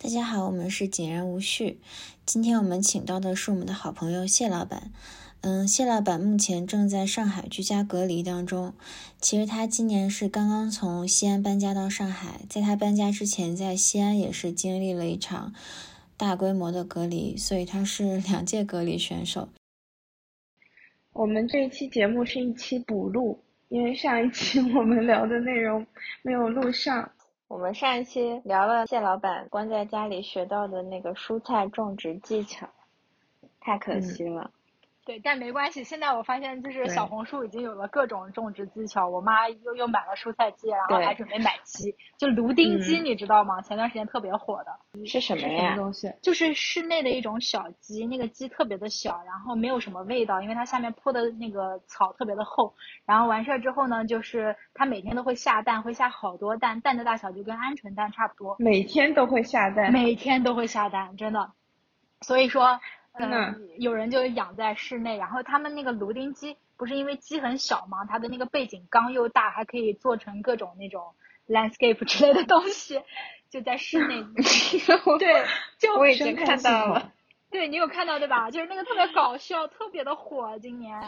大家好，我们是井然无序。今天我们请到的是我们的好朋友谢老板。嗯，谢老板目前正在上海居家隔离当中。其实他今年是刚刚从西安搬家到上海，在他搬家之前，在西安也是经历了一场大规模的隔离，所以他是两届隔离选手。我们这一期节目是一期补录，因为上一期 我们聊的内容没有录上。我们上一期聊了蟹老板关在家里学到的那个蔬菜种植技巧，太可惜了。对，但没关系。现在我发现，就是小红书已经有了各种种植技巧。我妈又又买了蔬菜机，然后还准备买鸡，就芦丁鸡，你知道吗？前段时间特别火的。是什么呀？东西？就是室内的一种小鸡，那个鸡特别的小，然后没有什么味道，因为它下面铺的那个草特别的厚。然后完事儿之后呢，就是它每天都会下蛋，会下好多蛋，蛋的大小就跟鹌鹑蛋差不多。每天都会下蛋。每天都会下蛋，真的。所以说。嗯，有人就养在室内，然后他们那个芦丁鸡不是因为鸡很小吗？它的那个背景缸又大，还可以做成各种那种 landscape 之类的东西，就在室内。对，就我已经看到了。对你有看到对吧？就是那个特别搞笑，特别的火，今年。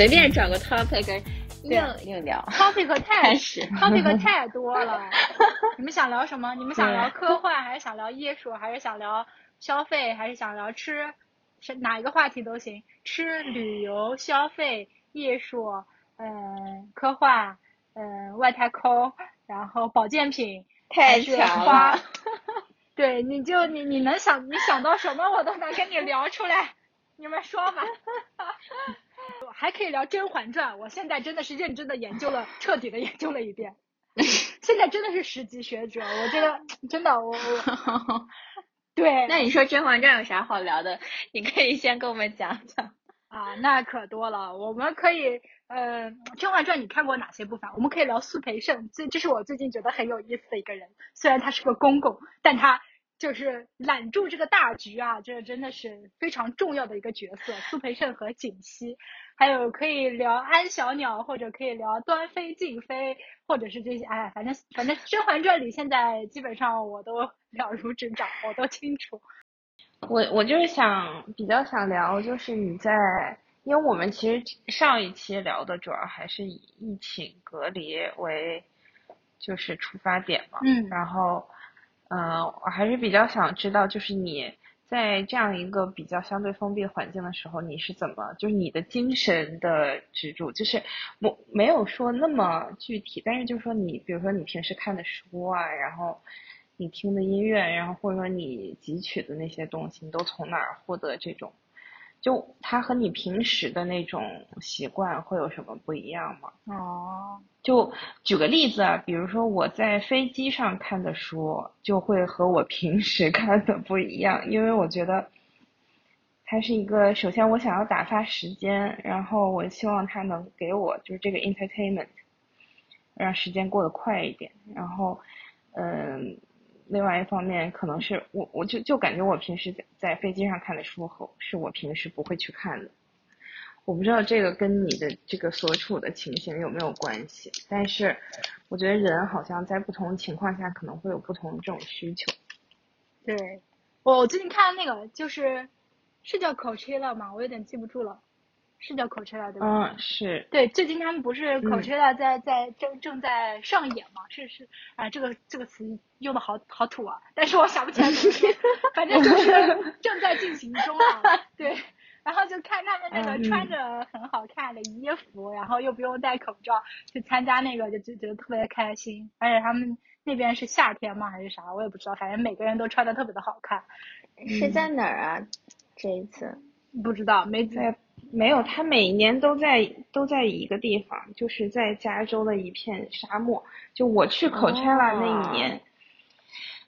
随便找个 topic 硬硬聊，topic 太 topic 太多了。你们想聊什么？你们想聊科幻，还是想聊艺术，还是想聊消费，还是想聊吃？是哪一个话题都行。吃、旅游、消费、艺术，嗯，科幻，嗯，外太空，然后保健品，太强了。对，你就你你能想你想到什么，我都能跟你聊出来。你们说吧。还可以聊《甄嬛传》，我现在真的是认真的研究了，彻底的研究了一遍。现在真的是十级学者，我觉得真的我我。对。那你说《甄嬛传》有啥好聊的？你可以先跟我们讲讲。啊，那可多了。我们可以，呃，《甄嬛传》你看过哪些部分？我们可以聊苏培盛，这这是我最近觉得很有意思的一个人。虽然他是个公公，但他。就是揽住这个大局啊，这真的是非常重要的一个角色。苏培盛和锦溪，还有可以聊安小鸟，或者可以聊端妃、静妃，或者是这些。哎，反正反正《甄嬛传》里现在基本上我都 了如指掌，我都清楚。我我就是想比较想聊，就是你在，因为我们其实上一期聊的主要还是以疫情隔离为就是出发点嘛，嗯，然后。嗯，我还是比较想知道，就是你在这样一个比较相对封闭的环境的时候，你是怎么，就是你的精神的支柱，就是我没有说那么具体，但是就是说你，比如说你平时看的书啊，然后你听的音乐，然后或者说你汲取的那些东西，你都从哪儿获得这种？就它和你平时的那种习惯会有什么不一样吗？哦，就举个例子啊，比如说我在飞机上看的书，就会和我平时 看的不一样，因为我觉得它是一个，首先我想要打发时间，然后我希望它能给我就是这个 entertainment，让时间过得快一点，然后嗯。另外一方面，可能是我，我就就感觉我平时在在飞机上看的书和是我平时不会去看的。我不知道这个跟你的这个所处的情形有没有关系，但是我觉得人好像在不同情况下可能会有不同这种需求。对，我最近看的那个就是是叫 Coachella 吗？我有点记不住了。是叫 Coachella 对吧？嗯，是。对，最近他们不是 Coachella 在在正正在上演吗？是是啊，这个这个词用的好好土啊！但是我想不起来 反正就是正在进行中啊。对，然后就看他们那个穿着很好看的衣服，然后又不用戴口罩去参加那个，就就觉得特别开心。而且他们那边是夏天吗？还是啥？我也不知道。反正每个人都穿的特别的好看。是在哪儿啊？这一次不知道，没在。没有，他每年都在都在一个地方，就是在加州的一片沙漠。就我去 Coachella 那一年，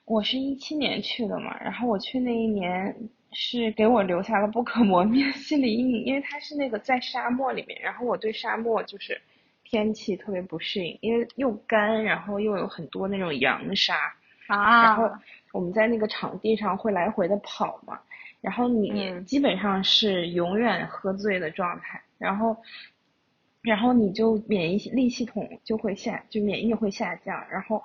我是一七年去的嘛，然后我去那一年是给我留下了不可磨灭心理阴影，因为它是那个在沙漠里面，然后我对沙漠就是天气特别不适应，因为又干，然后又有很多那种扬沙，啊，然后我们在那个场地上会来回的跑嘛，然后你嗯。基本上是永远喝醉的状态，然后，然后你就免疫力系统就会下，就免疫会下降，然后，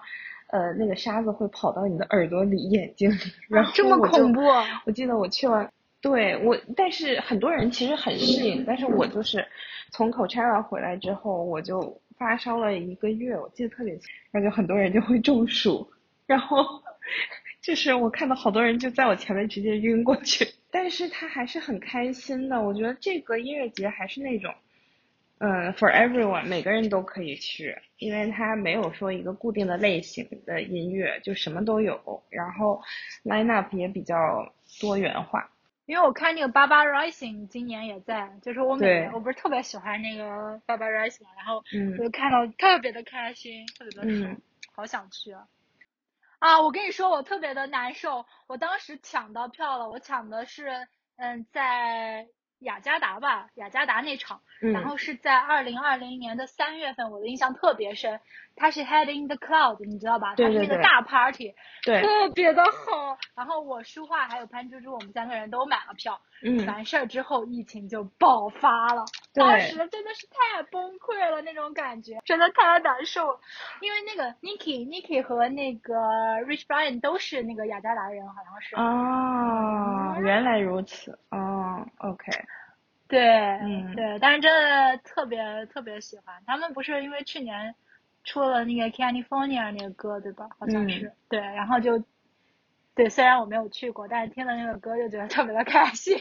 呃，那个沙子会跑到你的耳朵里、眼睛里，然后这么恐怖啊我记得我去完，对我，但是很多人其实很适应，但是我就是从 Coachella 回来之后，我就发烧了一个月，我记得特别清，然后就很多人就会中暑，然后就是我看到好多人就在我前面直接晕过去，但是他还是很开心的，我觉得这个音乐节还是那种。嗯，for everyone，每个人都可以去，因为它没有说一个固定的类型的音乐，就什么都有，然后 line up 也比较多元化。因为我看那个 Baba Rising 今年也在，就是我每年我不是特别喜欢那个 Baba Rising，然后嗯我就看到特别的开心，特别的好想去啊！啊，我跟你说，我特别的难受，我当时抢到票了，我抢的是嗯在雅加达吧，雅加达那场，嗯，然后是在二零二零年的三月份，我的印象特别深，它是 Head in the Cloud，你知道吧？对对对它是那个大 party，对，特别的好。然后我舒画还有潘猪猪，我们三个人都买了票。嗯，完事儿之后，疫情就爆发了，对当时真的是太崩溃了，那种感觉真的太难受了。因为那个 Niki Niki 和那个 Rich Brian 都是那个雅加达人，好像是。哦，原来如此，哦，OK，对，嗯对，但是真的特别特别喜欢。他们不是因为去年出了那个 California 那个歌，对吧？好像嗯是。对，然后就对，虽然我没有去过，但是听了那个歌就觉得特别的开心。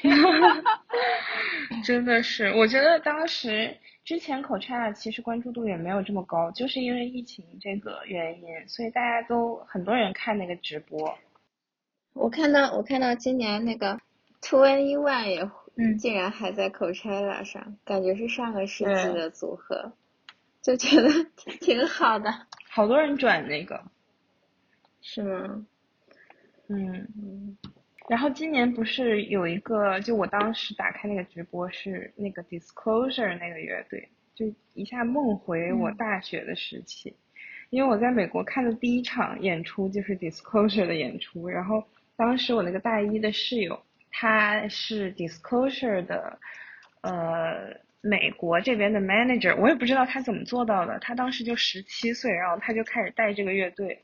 真的是，我觉得当时之前 Coachella 其实关注度也没有这么高，就是因为疫情这个原因，所以大家都很多人看那个直播。我看到我看到今年那个 Twenty One 也嗯竟然还在 Coachella 上，感觉是上个世纪的组合，就觉得挺挺好的，好多人转那个，是吗？嗯，嗯然后今年不是有一个，就我当时打开那个直播是那个 Disclosure 那个乐队，就一下梦回我大学的时期，因为我在美国看的第一场演出就是 Disclosure 的演出，然后当时我那个大一的室友他是 Disclosure 的，呃。美国这边的 manager，我也不知道他怎么做到的。他当时就十七岁，然后他就开始带这个乐队，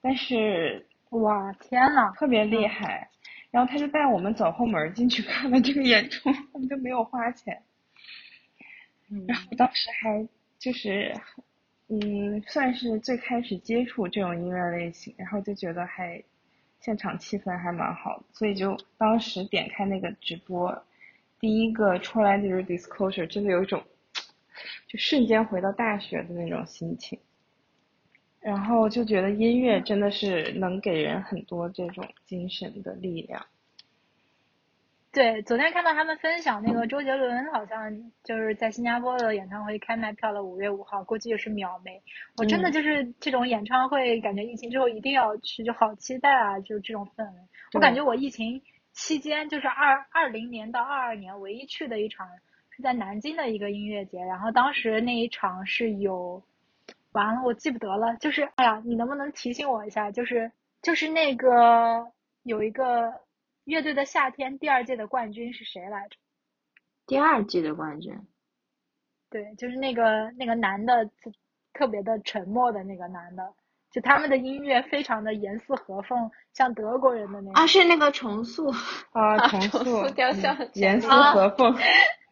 但是哇，天呐！特别厉害。然后他就带我们走后门进去看了这个演出，我们就没有花钱。嗯然后当时还就是，嗯，算是最开始接触这种音乐类型，然后就觉得还现场气氛还蛮好的，所以就当时点开那个直播，第一个出来就是 Disclosure，真的有一种就瞬间回到大学的那种心情。然后就觉得音乐真的是能给人很多这种精神的力量。对，昨天看到他们分享那个周杰伦好像就是在新加坡的演唱会开卖票了，五月五号，估计也是秒没。我真的嗯就是这种演唱会，感觉疫情之后一定要去，就好期待啊！就是这种氛围。我感觉我疫情期间就是二二零年到二二年唯一去的一场是在南京的一个音乐节，然后当时那一场是有，完了我记不得了，就是哎呀，你能不能提醒我一下？就是就是那个有一个乐队的夏天第二届的冠军是谁来着？第二季的冠军对，就是那个那个男的，特特别的沉默的那个男的，就他们的音乐非常的严丝合缝，像德国人的那种。啊，是那个重塑。啊，啊重重塑塑雕像嗯严丝啊合缝。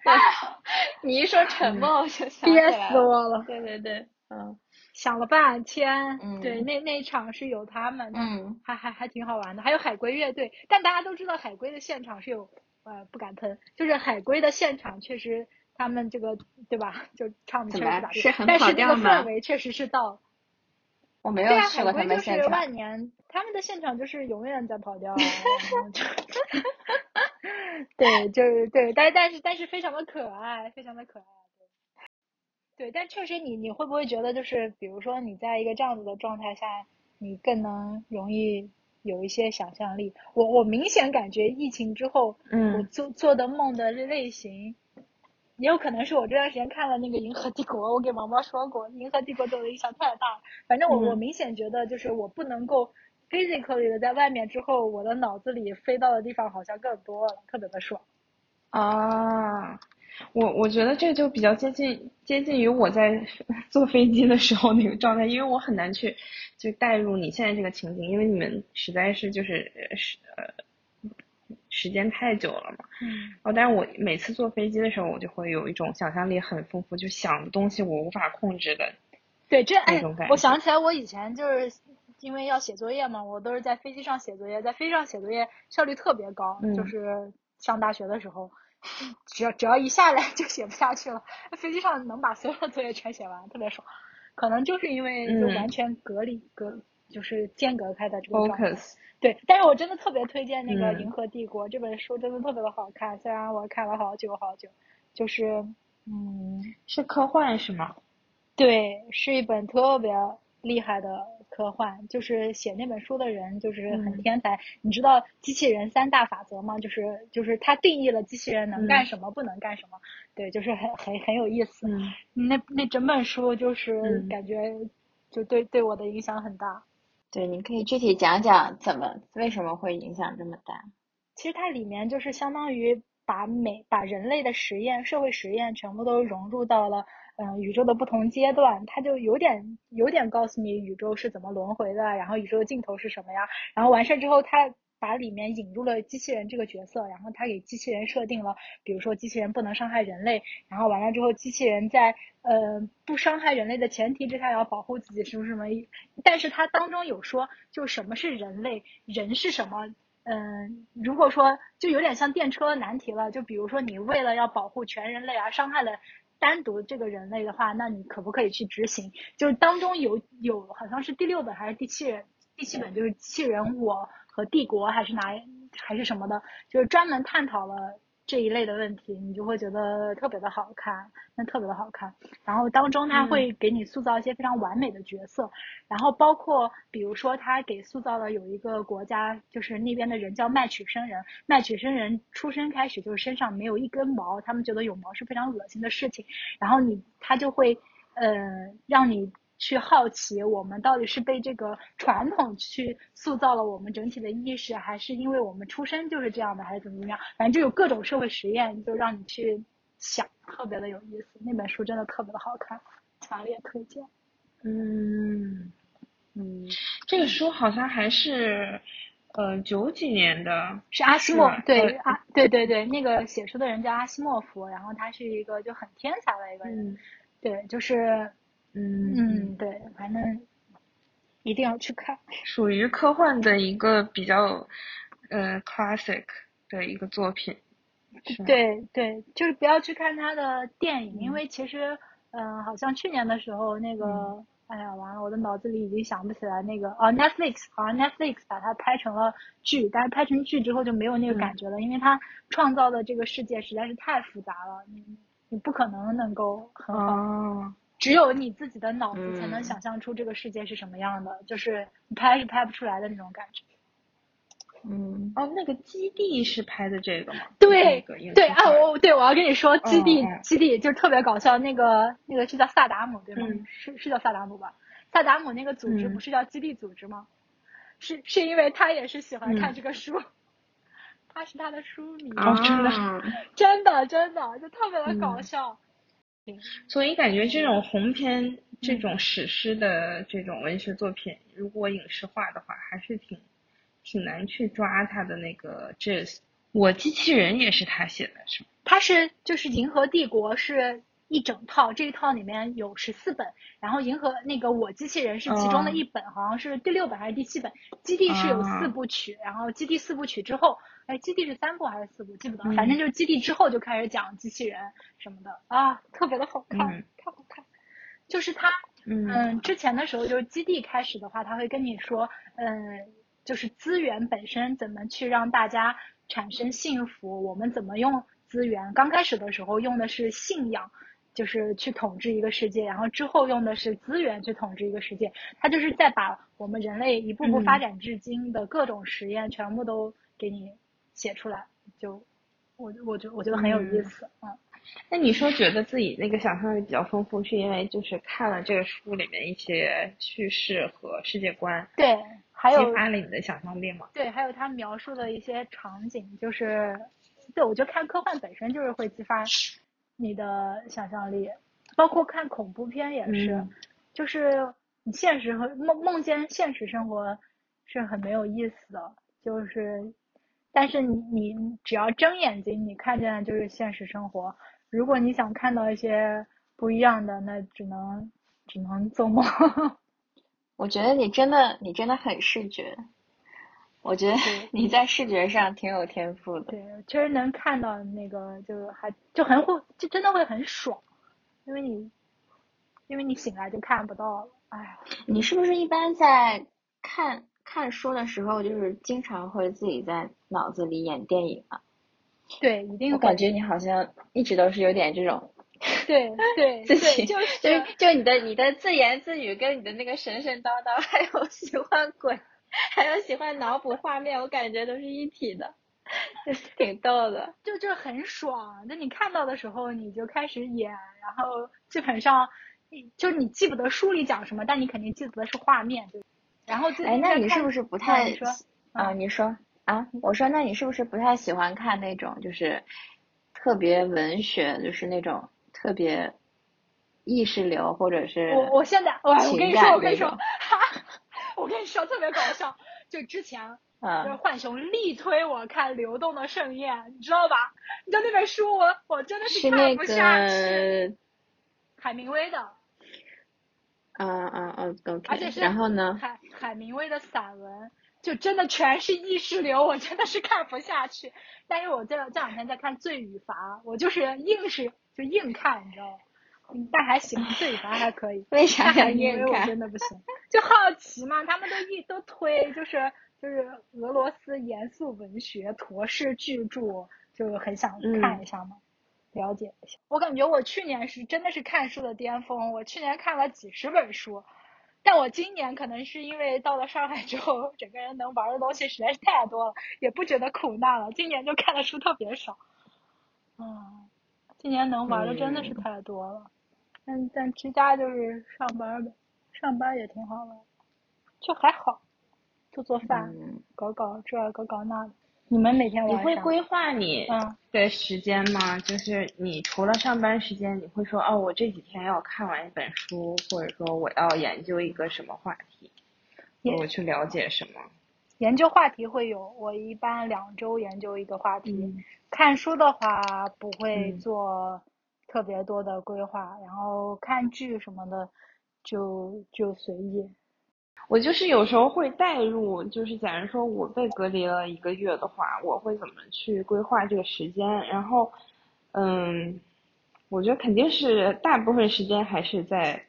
你一说沉默，我就想起憋来了。死我了！对对对，嗯想了半天，嗯对，那那一场是有他们的，嗯还还还挺好玩的，还有海龟乐队。但大家都知道海龟的现场是有，呃，不敢喷，就是海龟的现场确实他们这个对吧，就唱的确怎么实咋地是很但是这个氛围确实是到了。我没有去过他龟就是们现场。万年，他们的现场就是永远在跑调 对，就是对，但但是但是非常的可爱，非常的可爱，对，对，但确实你你会不会觉得就是比如说你在一个这样子的状态下，你更能容易有一些想象力。我我明显感觉疫情之后，嗯我做做的梦的类型，也有可能是我这段时间看了那个《银河帝国》，我给毛毛说过，《银河帝国》对我的影响太大了。反正我、嗯我明显觉得，就是我不能够 physically 的在外面之后，我的脑子里飞到的地方好像更多了，特别的爽。啊，我我觉得这就比较接近接近于我在 坐飞机的时候那个状态，因为我很难去就带入你现在这个情景，因为你们实在是就是呃时呃时间太久了嘛。嗯哦，但是我每次坐飞机的时候，我就会有一种想象力很丰富，就想的东西我无法控制的。对，这哎那种感，我想起来，我以前就是因为要写作业嘛，我都是在飞机上写作业，在飞机上写作业效率特别高，嗯就是上大学的时候，只要只要一下来就写不下去了，飞机上能把所有的作业全写完，特别爽。可能就是因为就嗯完全隔离、隔，就是间隔开的这个状态。Focus，对，但是我真的特别推荐那个《嗯银河帝国》这本书，真的特别的好看。虽然我看了好久好久，就是嗯，是科幻是吗？对，是一本特别厉害的科幻。就是写那本书的人就是很嗯天才。你知道机器人三大法则吗？就是就是他定义了机器人能干嗯什么，不能干什么。对，就是很很很有意思。嗯那那整本书就是嗯感觉就对对我的影响很大。对，你可以具体讲讲怎么为什么会影响这么大？其实它里面就是相当于把每把人类的实验、社会实验全部都融入到了嗯、宇宙的不同阶段，它就有点有点告诉你宇宙是怎么轮回的，然后宇宙的尽头是什么呀？然后完事儿之后，它把里面引入了机器人这个角色，然后它给机器人设定了，比如说机器人不能伤害人类，然后完了之后，机器人在呃不伤害人类的前提之下要保护自己，什么什么，但是它当中有说，就什么是人类，人是什么。嗯，如果说就有点像电车难题了，就比如说你为了要保护全人类而伤害了单独这个人类的话，那你可不可以去执行？就是当中有有好像是第六本还是第七人第七本，就是机器人我和帝国还是哪还是什么的，就是专门探讨了这一类的问题，你就会觉得特别的好看，那特别的好看。然后当中他会给你塑造一些非常完美的角色，然后包括比如说他给塑造了有一个国家，就是那边的人叫麦曲生人，麦曲生人出生开始就是身上没有一根毛，他们觉得有毛是非常恶心的事情，然后你他就会呃让你。去好奇我们到底是被这个传统去塑造了我们整体的意识，还是因为我们出生就是这样的，还是怎么怎么样？反正就有各种社会实验，就让你去想，特别的有意思。那本书真的特别的好看，强烈推荐。嗯，嗯，这个书好像还是呃九几年的，是阿西莫对啊，对对对，那个写书的人叫阿西莫夫，然后他是一个就很天才的一个人，嗯对，就是嗯嗯，对，反正一定要去看。属于科幻的一个比较呃 classic 的一个作品，对对，就是不要去看他的电影，因嗯为其实，嗯、好像去年的时候那个，嗯哎呀，完了，我的脑子里已经想不起来那个，哦，Netflix 好像 Netflix 把它拍成了剧，但是拍成剧之后就没有那个嗯感觉了，因为它创造的这个世界实在是太复杂了，你你不可能能够很好。哦，只有你自己的脑子才能嗯想象出这个世界是什么样的，就是你拍是拍不出来的那种感觉。嗯，哦，那个基地是拍的这个吗？对那个对啊，我对我要跟你说，基地、基地就是特别搞笑，那个那个是叫萨达姆对吗？嗯是是叫萨达姆吧？萨达姆那个组织嗯不是叫基地组织吗？是是因为他也是喜欢看嗯这个书，他是他的书迷，哦真的啊真的真的就特别的搞嗯笑。所以感觉这种鸿篇、这嗯种史诗的这种文学作品，如果影视化的话，还是挺挺难去抓它的那个 gist。我机器人也是他写的，是吗？它是就是《银河帝国》是一整套，这一套里面有十四本，然后《银河》那个我机器人是其中的一本，好像是第六本还是第七本。基地是有四部曲，然后基地四部曲之后，哎，基地是三部还是四部，记不得，嗯反正就是基地之后就开始讲机器人什么的啊，特别的好看，嗯太好看。就是它，嗯嗯，之前的时候就是基地开始的话，他会跟你说，嗯，就是资源本身怎么去让大家产生幸福，我们怎么用资源。刚开始的时候用的是信仰，就是去统治一个世界，然后之后用的是资源去统治一个世界。他就是在把我们人类一步步发展至今的各种实验全部都给你写出来，就我我觉我觉得很有意思，嗯。那你说觉得自己那个想象力比较丰富，是因为就是看了这个书里面一些叙事和世界观，对，还有激发了你的想象力吗？对，还有他描述的一些场景，就是对我觉得看科幻本身就是会激发你的想象力，包括看恐怖片也是，就是你现实和梦梦见现实生活是很没有意思的，就是，但是你你只要睁眼睛，你看见的就是现实生活。如果你想看到一些不一样的，那只能只能做梦。我觉得你真的你真的很视觉，我觉得 你在视觉上挺有天赋的。对，确实能看到那个，就还就很会，就真的会很爽，因为你因为你醒来就看不到了。哎，你是不是一般在看看书的时候，就是经常会自己在脑子里演电影啊？对，一定。我感觉你好像一直都是有点这种，对 对，自己就是就就你的你的自言自语跟你的那个神神叨叨，还有 喜欢鬼，还有喜欢脑补画面，我感觉都是一体的，挺逗的。就就很爽，那你看到的时候你就开始演，然后基本上，就是你记不得书里讲什么，但你肯定记得的是画面，对然后哎，那你是不是不太说啊？你说。啊，我说，那你是不是不太喜欢看那种就是特别文学，就是那种特别意识流，或者是我我现在我我跟你说我跟你说，我跟你说特别搞笑，就之前 就是浣熊力推我看《流动的盛宴》，你知道吧？你知道那本书我我真的是看不下去。海明威的。啊啊啊！OK。而且是然后呢？海海明威的散文。就真的全是意识流，我真的是看不下去。但是我这这两天在看《罪与罚》，我就是硬是就硬看，你知道吗？但还行，《罪与罚》还可以。为啥要硬看？我真的不行，就好奇嘛。他们都一都推，就是就是俄罗斯严肃文学陀式巨著，就很想看一下嘛，了解一下。我感觉我去年是真的是看书的巅峰，我去年看了几十本书。但我今年可能是因为到了上海之后，整个人能玩的东西实在是太多了，也不觉得苦难了。今年就看的书特别少，嗯，今年能玩的真的是太多了。但但居家就是上班呗，上班也挺好玩，就还好，做做饭，搞搞这搞搞那的。你们每天你会规划你嗯的时间吗？就是你除了上班时间，你会说哦，我这几天要看完一本书，或者说我要研究一个什么话题，我去了解什么？研究话题会有，我一般两周研究一个话题。看书的话不会做特别多的规划，然后看剧什么的就就随意。我就是有时候会代入，就是假如说我被隔离了一个月的话，我会怎么去规划这个时间？然后，嗯，我觉得肯定是大部分时间还是在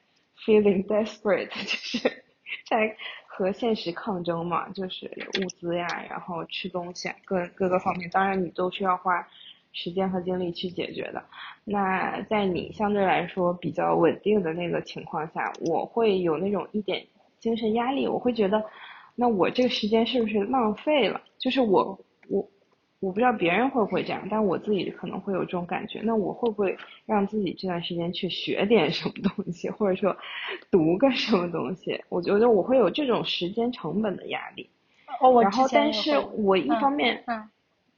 feeling desperate，就是在和现实抗争嘛，就是物资呀，然后吃东西，各各个方面，当然你都需要花时间和精力去解决的。那在你相对来说比较稳定的那个情况下，我会有那种一点。精神压力，我会觉得，那我这个时间是不是浪费了？就是我我我不知道别人会不会这样，但我自己可能会有这种感觉。那我会不会让自己这段时间去学点什么东西，或者说读个什么东西？我觉得我会有这种时间成本的压力。哦，然后，但是我一方面，嗯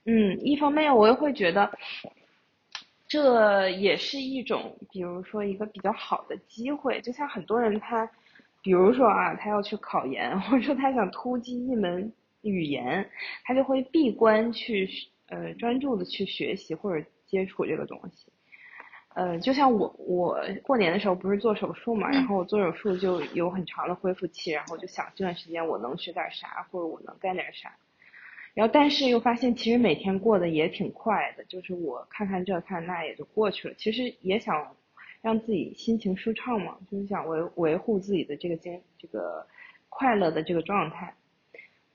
嗯，一方面我又会觉得，这也是一种，比如说一个比较好的机会。就像很多人他。比如说啊，他要去考研，或者说他想突击一门语言，他就会闭关去呃专注的去学习或者接触这个东西。呃，就像我我过年的时候不是做手术嘛，然后我做手术就有很长的恢复期，然后就想这段时间我能学点啥，或者我能干点啥。然后但是又发现其实每天过得也挺快的，就是我看看这看那也就过去了。其实也想。让自己心情舒畅嘛，就是想维维护自己的这个精这个快乐的这个状态，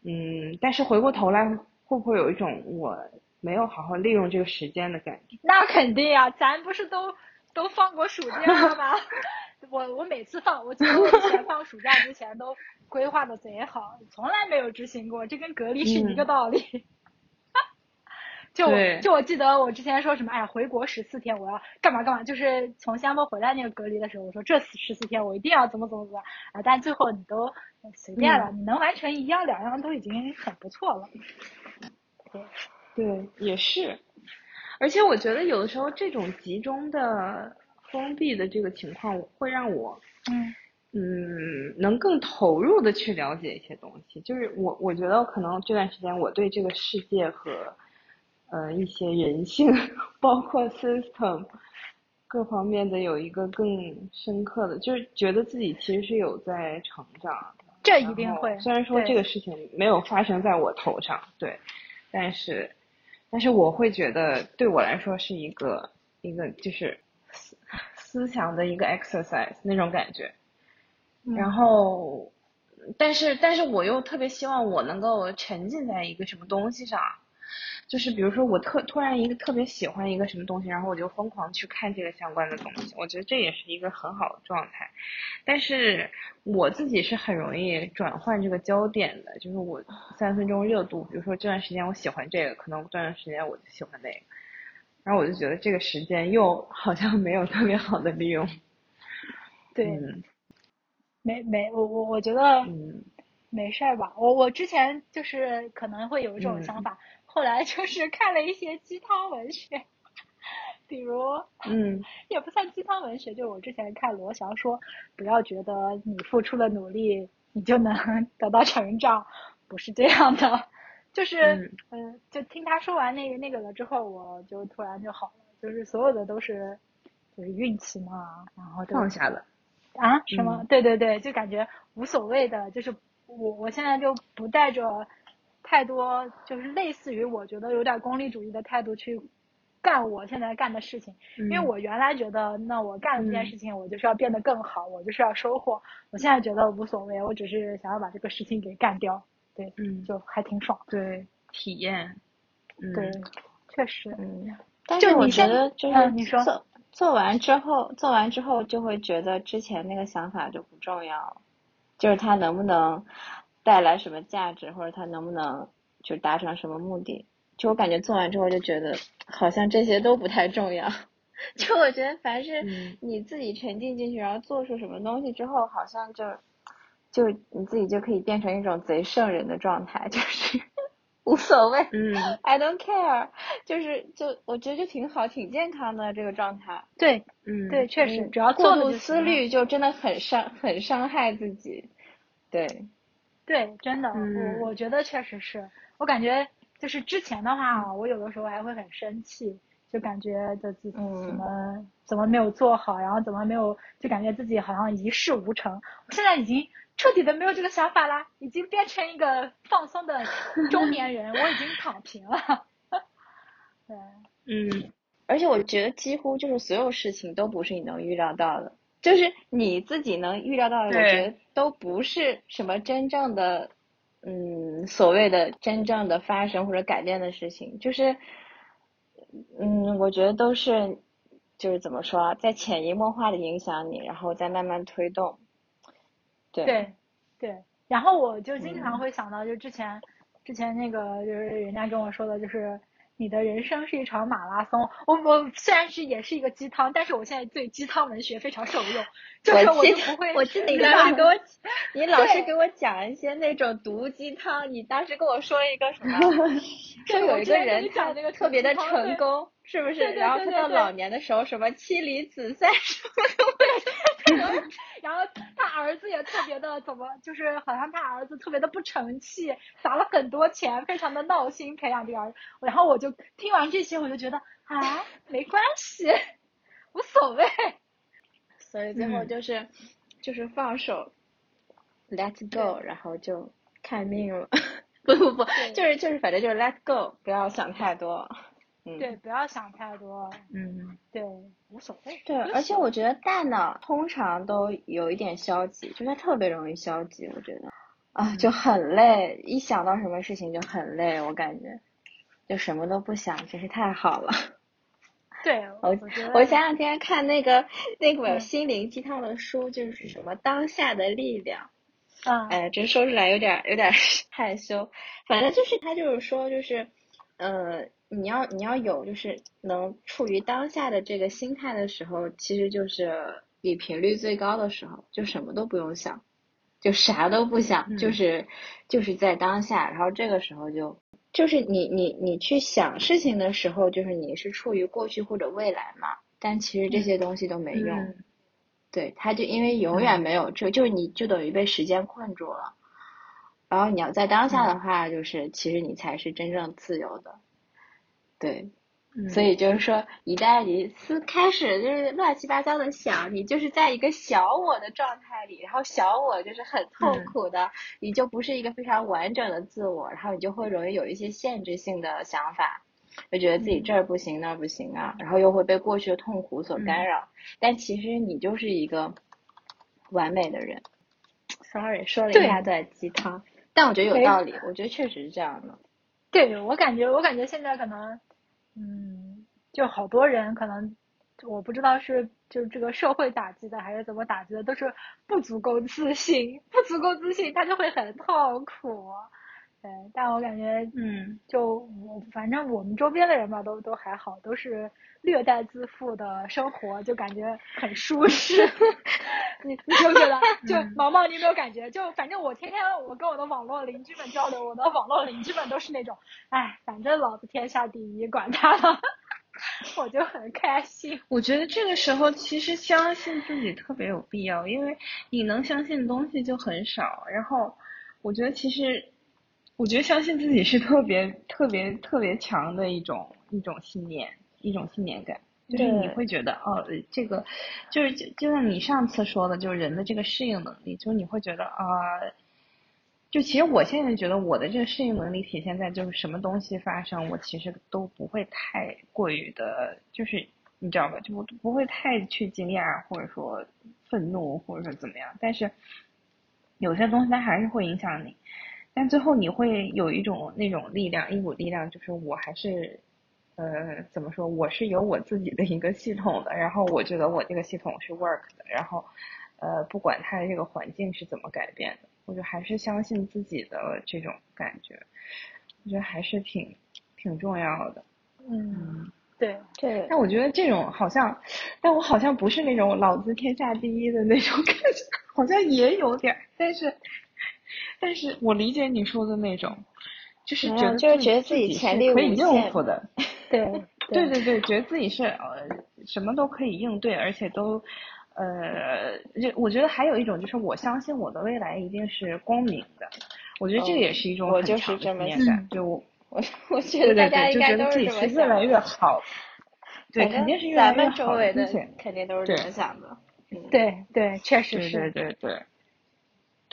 嗯，但是回过头来会不会有一种我没有好好利用这个时间的感觉？那肯定呀，咱不是都都放过暑假了吗？我我每次放，我记得我以前放暑假之前都规划的贼好，从来没有执行过，这跟隔离是一个道理。就就我记得我之前说什么，哎呀，回国十四天我要干嘛干嘛，就是从新加坡回来那个隔离的时候，我说这十四天我一定要怎么怎么怎么啊，但最后你都随便了，你能完成一样两样都已经很不错了。对对，也是。而且我觉得有的时候这种集中的封闭的这个情况会让我嗯嗯能更投入的去了解一些东西，就是我我觉得可能这段时间我对这个世界和。呃，一些人性，包括 system 各方面的有一个更深刻的，就是觉得自己其实是有在成长。这一定会。虽然说这个事情没有发生在我头上，对，但是，但是我会觉得对我来说是一个一个就是思思想的一个 exercise 那种感觉。然后，但是但是我又特别希望我能够沉浸在一个什么东西上。就是比如说，我特突然一个特别喜欢一个什么东西，然后我就疯狂去看这个相关的东西。我觉得这也是一个很好的状态。但是我自己是很容易转换这个焦点的，就是我三分钟热度，比如说这段时间我喜欢这个，可能这段时间我就喜欢那个，然后我就觉得这个时间又好像没有特别好的利用。对，没没我我我觉得嗯没事儿吧。我我之前就是可能会有一种想法。后来就是看了一些鸡汤文学，比如，嗯，也不算鸡汤文学，就我之前看罗翔说，不要觉得你付出了努力，你就能 得到成长，不是这样的，就是，嗯，就听他说完那个那个了之后，我就突然就好了，就是所有的都是，就是运气嘛，然后放下了，啊，什么？对对对，就感觉无所谓的，就是我我现在就不带着。太多就是类似于我觉得有点功利主义的态度去干我现在干的事情，因为我原来觉得那我干了这件事情，我就是要变得更好，我就是要收获。我现在觉得无所谓，我只是想要把这个事情给干掉，对，嗯，就还挺爽。对，体验，对，确实，嗯。但是我觉得就是你说做做完之后，做完之后就会觉得之前那个想法就不重要，就是他能不能。带来什么价值，或者他能不能就达成什么目的？就我感觉做完之后就觉得好像这些都不太重要。就我觉得凡是你自己沉浸进去，然后做出什么东西之后，好像就就你自己就可以变成一种贼圣人的状态，就是 无所谓。嗯，I don't care，就是就我觉得就挺好，挺健康的这个状态。对，嗯，对，确实，主要过度思虑就真的很伤，很伤害自己。对。对，真的，我我觉得确实是，我感觉就是之前的话，我有的时候还会很生气，就感觉自己怎么怎么没有做好，然后怎么没有，就感觉自己好像一事无成。我现在已经彻底的没有这个想法啦，已经变成一个放松的中年人，我已经躺平了。对，嗯，而且我觉得几乎就是所有事情都不是你能预料到的。就是你自己能预料到的，我觉得都不是什么真正的，嗯，所谓的真正的发生或者改变的事情，就是，嗯，我觉得都是，就是怎么说，在潜移默化的影响你，然后再慢慢推动。对对对，然后我就经常会想到，就之前之前那个就是人家跟我说的，就是。你的人生是一场马拉松。我我虽然是也是一个鸡汤，但是我现在对鸡汤文学非常受用。就是我就不会。我记得你当时给我，你老是给我讲一些那种毒鸡汤。你当时跟我说一个什么？就有一个人他特别的成功，是不是？然后他到老年的时候什么妻离子散什么的。然后他儿子也特别的怎么，就是好像他儿子特别的不成器，砸了很多钱，非常的闹心培养这个儿子。然后我就听完这些，我就觉得啊，没关系，无所谓。所以最后就是就是放手，let go，然后就看命了。不不不，就是就是反正就是 let go，不要想太多。对，不要想太多。嗯，对，无所谓。对，而且我觉得大脑通常都有一点消极，就它特别容易消极。我觉得啊，就很累，一想到什么事情就很累。我感觉，就什么都不想，真是太好了。对，我我前两天看那个那本心灵鸡汤的书，就是什么当下的力量。啊，哎，这说出来有点有点 害羞。反正就是他就是说，就是呃，你要你要有就是能处于当下的这个心态的时候，其实就是你频率最高的时候，就什么都不用想，就啥都不想，就是就是在当下。然后这个时候就就是你你你去想事情的时候，就是你是处于过去或者未来嘛，但其实这些东西都没用。对，他就因为永远没有这，就是你就等于被时间困住了。然后你要在当下的话，就是其实你才是真正自由的。对，所以就是说，一旦你思开始就是乱七八糟的想，你就是在一个小我的状态里，然后小我就是很痛苦的，你就不是一个非常完整的自我，然后你就会容易有一些限制性的想法。就觉得自己这儿不行那儿不行啊，然后又会被过去的痛苦所干扰。但其实你就是一个完美的人。Sorry，说了一大段鸡汤，但我觉得有道理。我觉得确实是这样的。对，我感觉，我感觉现在可能，嗯，就好多人可能，我不知道是就这个社会打击的，还是怎么打击的，都是不足够自信，不足够自信，他就会很痛苦。对，但我感觉，嗯，就我反正我们周边的人吧，都都还好，都是略带自负的生活，就感觉很舒适。你你就觉得，就毛毛，你有没有感觉？就反正我天天我跟我的网络邻居们交流，我的网络邻居们都是那种，哎，反正老子天下第一，管他呢，我就很开心。我觉得这个时候其实相信自己特别有必要，因为你能相信的东西就很少。然后我觉得其实。我觉得相信自己是特别特别特别强的一种一种信念，一种信念感，就是你会觉得哦，这个就是就就像你上次说的，就是人的这个适应能力，就是你会觉得啊，就其实我现在觉得我的这个适应能力体现在就是什么东西发生，我其实都不会太过于的，就是你知道吧，就不不会太去惊讶或者说愤怒或者说怎么样，但是有些东西它还是会影响你。但最后你会有一种那种力量，一股力量，就是我还是，呃，怎么说？我是有我自己的一个系统的，然后我觉得我这个系统是 work 的，然后，呃，不管它的这个环境是怎么改变的，我就还是相信自己的这种感觉，我觉得还是挺挺重要的。嗯，对对。但我觉得这种好像，但我好像不是那种老子天下第一的那种感觉，好像也有点，但是。但是我理解你说的那种，就是觉得就是觉得自己潜力可以应付的 对对对对，觉得自己是呃什么都可以应对，而且都呃，就我觉得还有一种就是我相信我的未来一定是光明的，我觉得这个也是一种很强的信念感，就我 我我觉得大家应该都是这么越来越好，对，肯定是越来越好，而且肯定都是这么想的，对对，确实是，对。对对。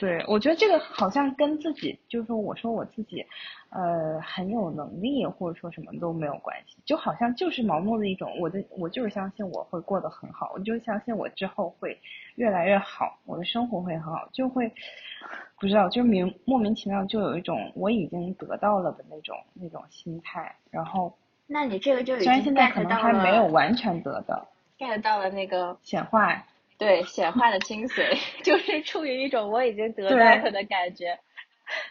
对，我觉得这个好像跟自己，就是说，我说我自己，呃，很有能力，或者说什么都没有关系，就好像就是盲目的一种，我的我就是相信我会过得很好，我就相信我之后会越来越好，我的生活会很好，就会不知道，就明莫名其妙就有一种我已经得到了的那种那种心态，然后，那你这个就虽然现在可能还没有完全得到，get 到了那个显化。对显化的精髓，就是处于一种我已经得到了的感觉，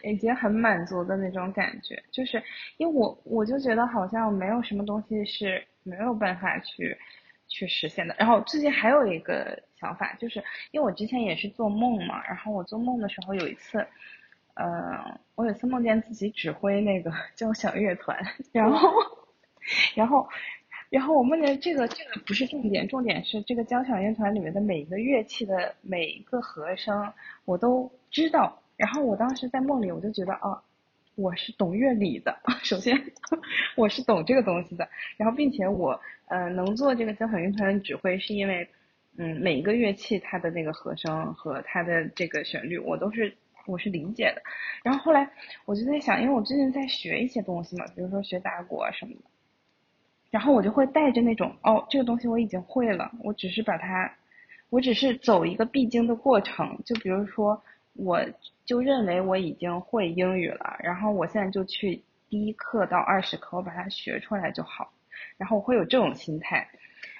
已经很满足的那种感觉。就是因为我我就觉得好像没有什么东西是没有办法去去实现的。然后最近还有一个想法，就是因为我之前也是做梦嘛，然后我做梦的时候有一次，嗯，我有一次梦见自己指挥那个 交响乐团，然后，然后。然后我梦见这个，这个不是重点，重点是这个交响乐团里面的每一个乐器的每一个和声，我都知道。然后我当时在梦里，我就觉得啊，我是懂乐理的。首先，我是懂这个东西的。然后，并且我呃能做这个交响乐团指挥，是因为嗯每一个乐器它的那个和声和它的这个旋律，我都是我是理解的。然后后来我就在想，因为我最近在学一些东西嘛，比如说学打鼓啊什么的。然后我就会带着那种哦，这个东西我已经会了，我只是把它，我只是走一个必经的过程。就比如说，我就认为我已经会英语了，然后我现在就去第一课到二十课，我把它学出来就好。然后我会有这种心态，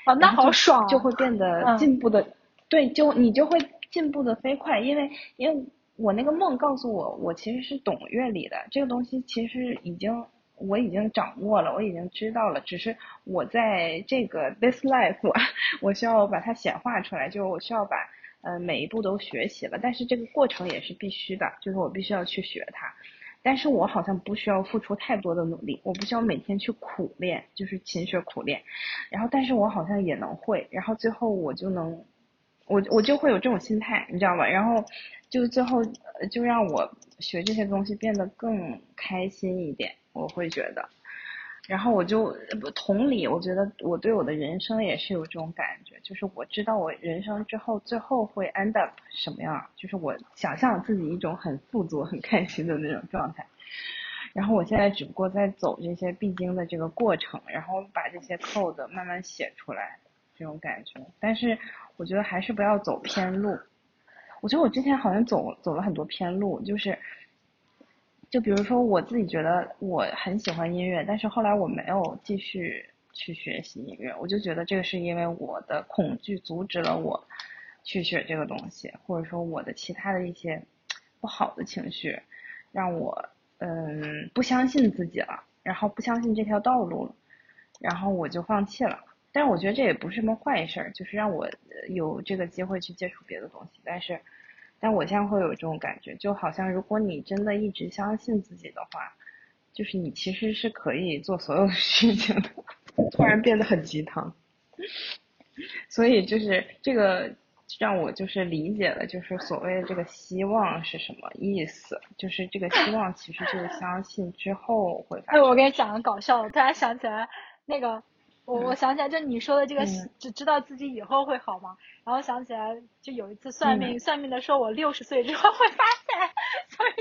哦，那好爽，就会变得嗯进步的，对，就你就会进步的飞快，因为因为我那个梦告诉我，我其实是懂乐理的，这个东西其实已经我已经掌握了，我已经知道了，只是我在这个 this life，我需要把它显化出来，就是我需要把呃每一步都学习了，但是这个过程也是必须的，就是我必须要去学它。但是我好像不需要付出太多的努力，我不需要每天去苦练，就是勤学苦练。然后，但是我好像也能会，然后最后我就能，我我就会有这种心态，你知道吧？然后就最后就让我学这些东西变得更开心一点，我会觉得。然后我就同理，我觉得我对我的人生也是有这种感觉，就是我知道我人生之后最后会 end up 什么样，就是我想象自己一种很富足、很开心的那种状态。然后我现在只不过在走这些必经的这个过程，然后把这些 code 慢慢写出来，这种感觉。但是我觉得还是不要走偏路。我觉得我之前好像走走了很多偏路，就是。就比如说，我自己觉得我很喜欢音乐，但是后来我没有继续去学习音乐，我就觉得这个是因为我的恐惧阻止了我去学这个东西，或者说我的其他的一些不好的情绪，让我嗯不相信自己了，然后不相信这条道路了，然后我就放弃了。但是我觉得这也不是什么坏事儿，就是让我有这个机会去接触别的东西，但是。但我现在会有这种感觉，就好像如果你真的一直相信自己的话，就是你其实是可以做所有的事情的。突然变得很鸡汤，所以就是这个让我就是理解了，就是所谓的这个希望是什么意思，就是这个希望其实就是相信之后会发哎，我给你讲个搞笑的，我突然想起来，那个我我想起来，就你说的这个嗯，只知道自己以后会好吗？然后想起来，就有一次算命，嗯算命的说我六十岁之后会发财，所以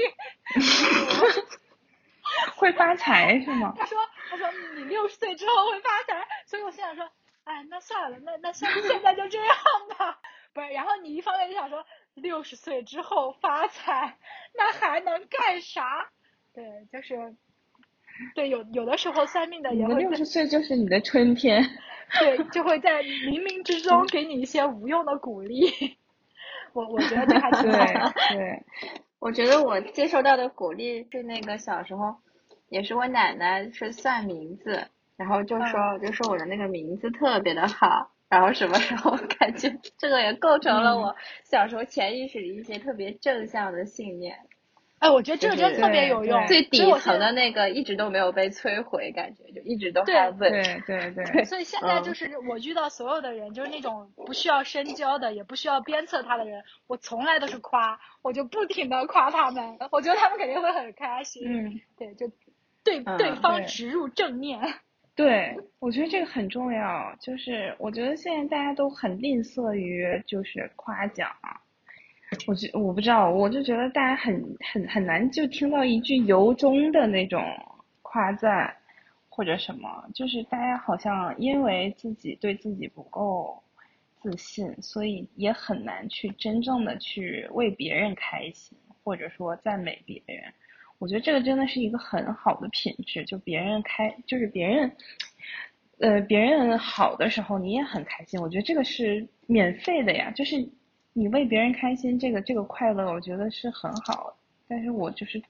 会发财是吗？他说他说你六十岁之后会发财，所以我心想说，哎，那算了，那那现现在就这样吧。不是，然后你一方面就想说六十岁之后发财，那还能干啥？对，就是。对，有有的时候算命的你也会六十岁就是你的春天。对，就会在冥冥之中给你一些无用的鼓励。我我觉得这还挺好的。对，我觉得我接受到的鼓励是那个小时候，也是我奶奶是算名字，然后就说、就说我的那个名字特别的好，然后什么时候感觉这个也构成了我小时候潜意识里一些特别正向的信念，哎，我觉得这个真的特别有用。最底层的那个一直都没有被摧毁，感觉就一直都对 have it 对对对，所以现在嗯就是我遇到所有的人，就是那种不需要深交的，也不需要鞭策他的人，我从来都是夸，我就不停的夸他们，我觉得他们肯定会很开心。嗯。对，就对嗯对方对植入正念。对，我觉得这个很重要。就是我觉得现在大家都很吝啬于就是夸奖，我觉我不知道，我就觉得大家很很很难就听到一句由衷的那种夸赞或者什么，就是大家好像因为自己对自己不够自信，所以也很难去真正的去为别人开心，或者说赞美别人。我觉得这个真的是一个很好的品质，就别人开，就是别人，呃，别人好的时候你也很开心。我觉得这个是免费的呀，就是你为别人开心，这个这个快乐，我觉得是很好。但是我就是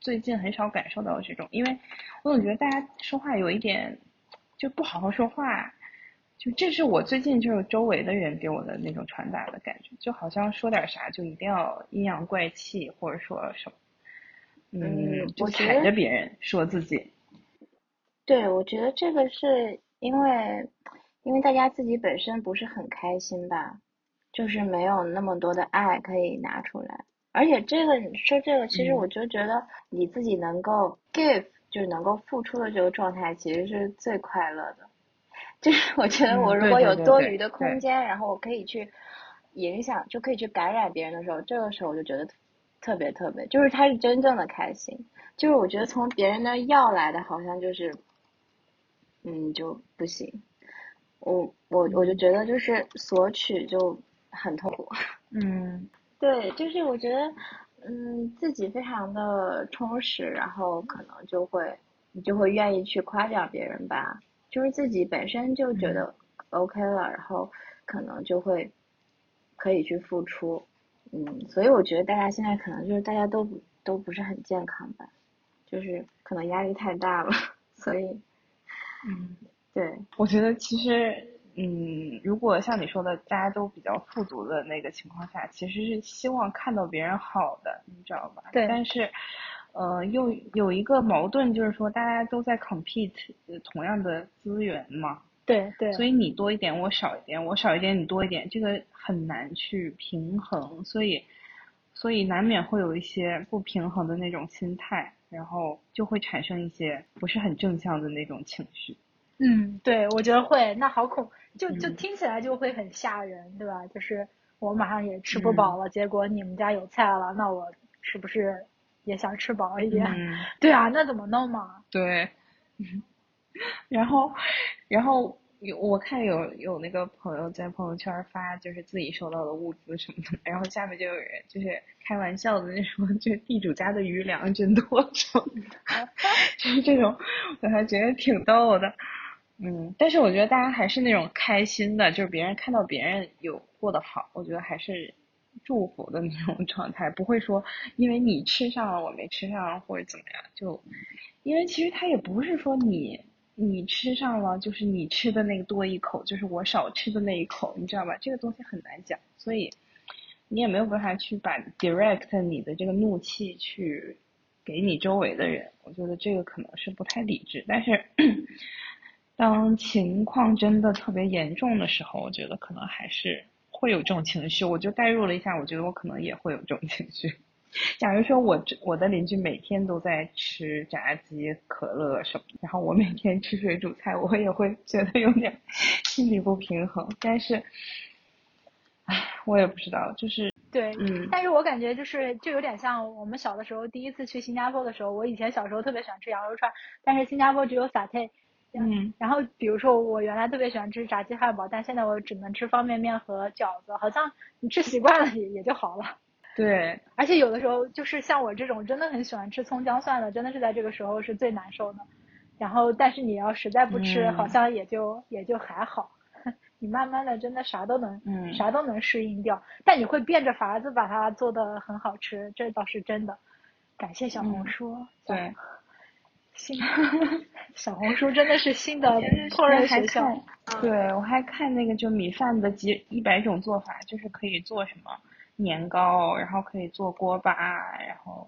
最近很少感受到这种，因为我总觉得大家说话有一点就不好好说话，就这是我最近就是周围的人给我的那种传达的感觉，就好像说点啥就一定要阴阳怪气，或者说什么。嗯就我踩着别人说自己，对，我觉得这个是因为，因为大家自己本身不是很开心吧，就是没有那么多的爱可以拿出来。而且这个你说这个，其实嗯我就觉得你自己能够 give，就是能够付出的这个状态，其实是最快乐的。就是 我觉得我嗯如果有多余的对空间，然后我可以去影响，就可以去感染别人的时候，这个时候我就觉得特别特别，就是他是真正的开心。就是我觉得从别人那儿要来的，好像就是，嗯，就不行。我我我就觉得就是索取就很痛苦。嗯对，就是我觉得，嗯，自己非常的充实，然后可能就会你就会愿意去夸奖别人吧。就是自己本身就觉得 OK 了，然后可能就会可以去付出。嗯，所以我觉得大家现在可能就是大家都都不是很健康吧，就是可能压力太大了，所以，嗯，对，我觉得其实，嗯，如果像你说的，大家都比较富足的那个情况下，其实是希望看到别人好的，你知道吧？对。但是，呃，又有一个矛盾，就是说大家都在 compete 同样的资源嘛。对对，所以你多一点，我少一点；我少一点，你多一点，这个很难去平衡，所以，所以难免会有一些不平衡的那种心态，然后就会产生一些不是很正向的那种情绪。嗯，对，我觉得会，那好恐，就就听起来就会很吓人，对吧？就是我马上也吃不饱了，结果你们家有菜了，那我是不是也想吃饱一点？对啊，那怎么弄嘛？对。然后，然后有我看有有那个朋友在朋友圈发，就是自己收到的物资什么的，然后下面就有人就是开玩笑的那种，就是地主家的余粮真多什么的，就是这种，我还觉得挺逗的。嗯，但是我觉得大家还是那种开心的，就是别人看到别人有过得好，我觉得还是祝福的那种 状态，不会说因为你吃上了我没吃上或者怎么样，就因为其实他也不是说你。你吃上了，就是你吃的那个多一口，就是我少吃的那一口，你知道吧？这个东西很难讲，所以你也没有办法去把 direct 你的这个怒气去给你周围的人。我觉得这个可能是不太理智。但是当情况真的特别严重的时候，我觉得可能还是会有这种情绪。我就代入了一下，我觉得我可能也会有这种情绪。假如说我我的邻居每天都在吃炸鸡、可乐什么，然后我每天吃水煮菜，我也会觉得有点心理不平衡。但是，唉，我也不知道，就是对，嗯。但是我感觉就是就有点像我们小的时候第一次去新加坡的时候，我以前小时候特别喜欢吃羊肉串，但是新加坡只有撒泰，嗯。然后比如说我原来特别喜欢吃炸鸡汉堡，但现在我只能吃方便面和饺子，好像你吃习惯了也也就好了。对，而且有的时候就是像我这种真的很喜欢吃葱姜蒜的，真的是在这个时候是最难受的。然后，但是你要实在不吃，好像也就也就还好。你慢慢的真的啥都能，嗯，啥都能适应掉。但你会变着法子把它做的很好吃，这倒是真的。感谢小红书。对。新小红书真的是新的烹饪学校。对，我还看那个就米饭的几一百种做法，就是可以做什么。年糕，然后可以做锅巴，然后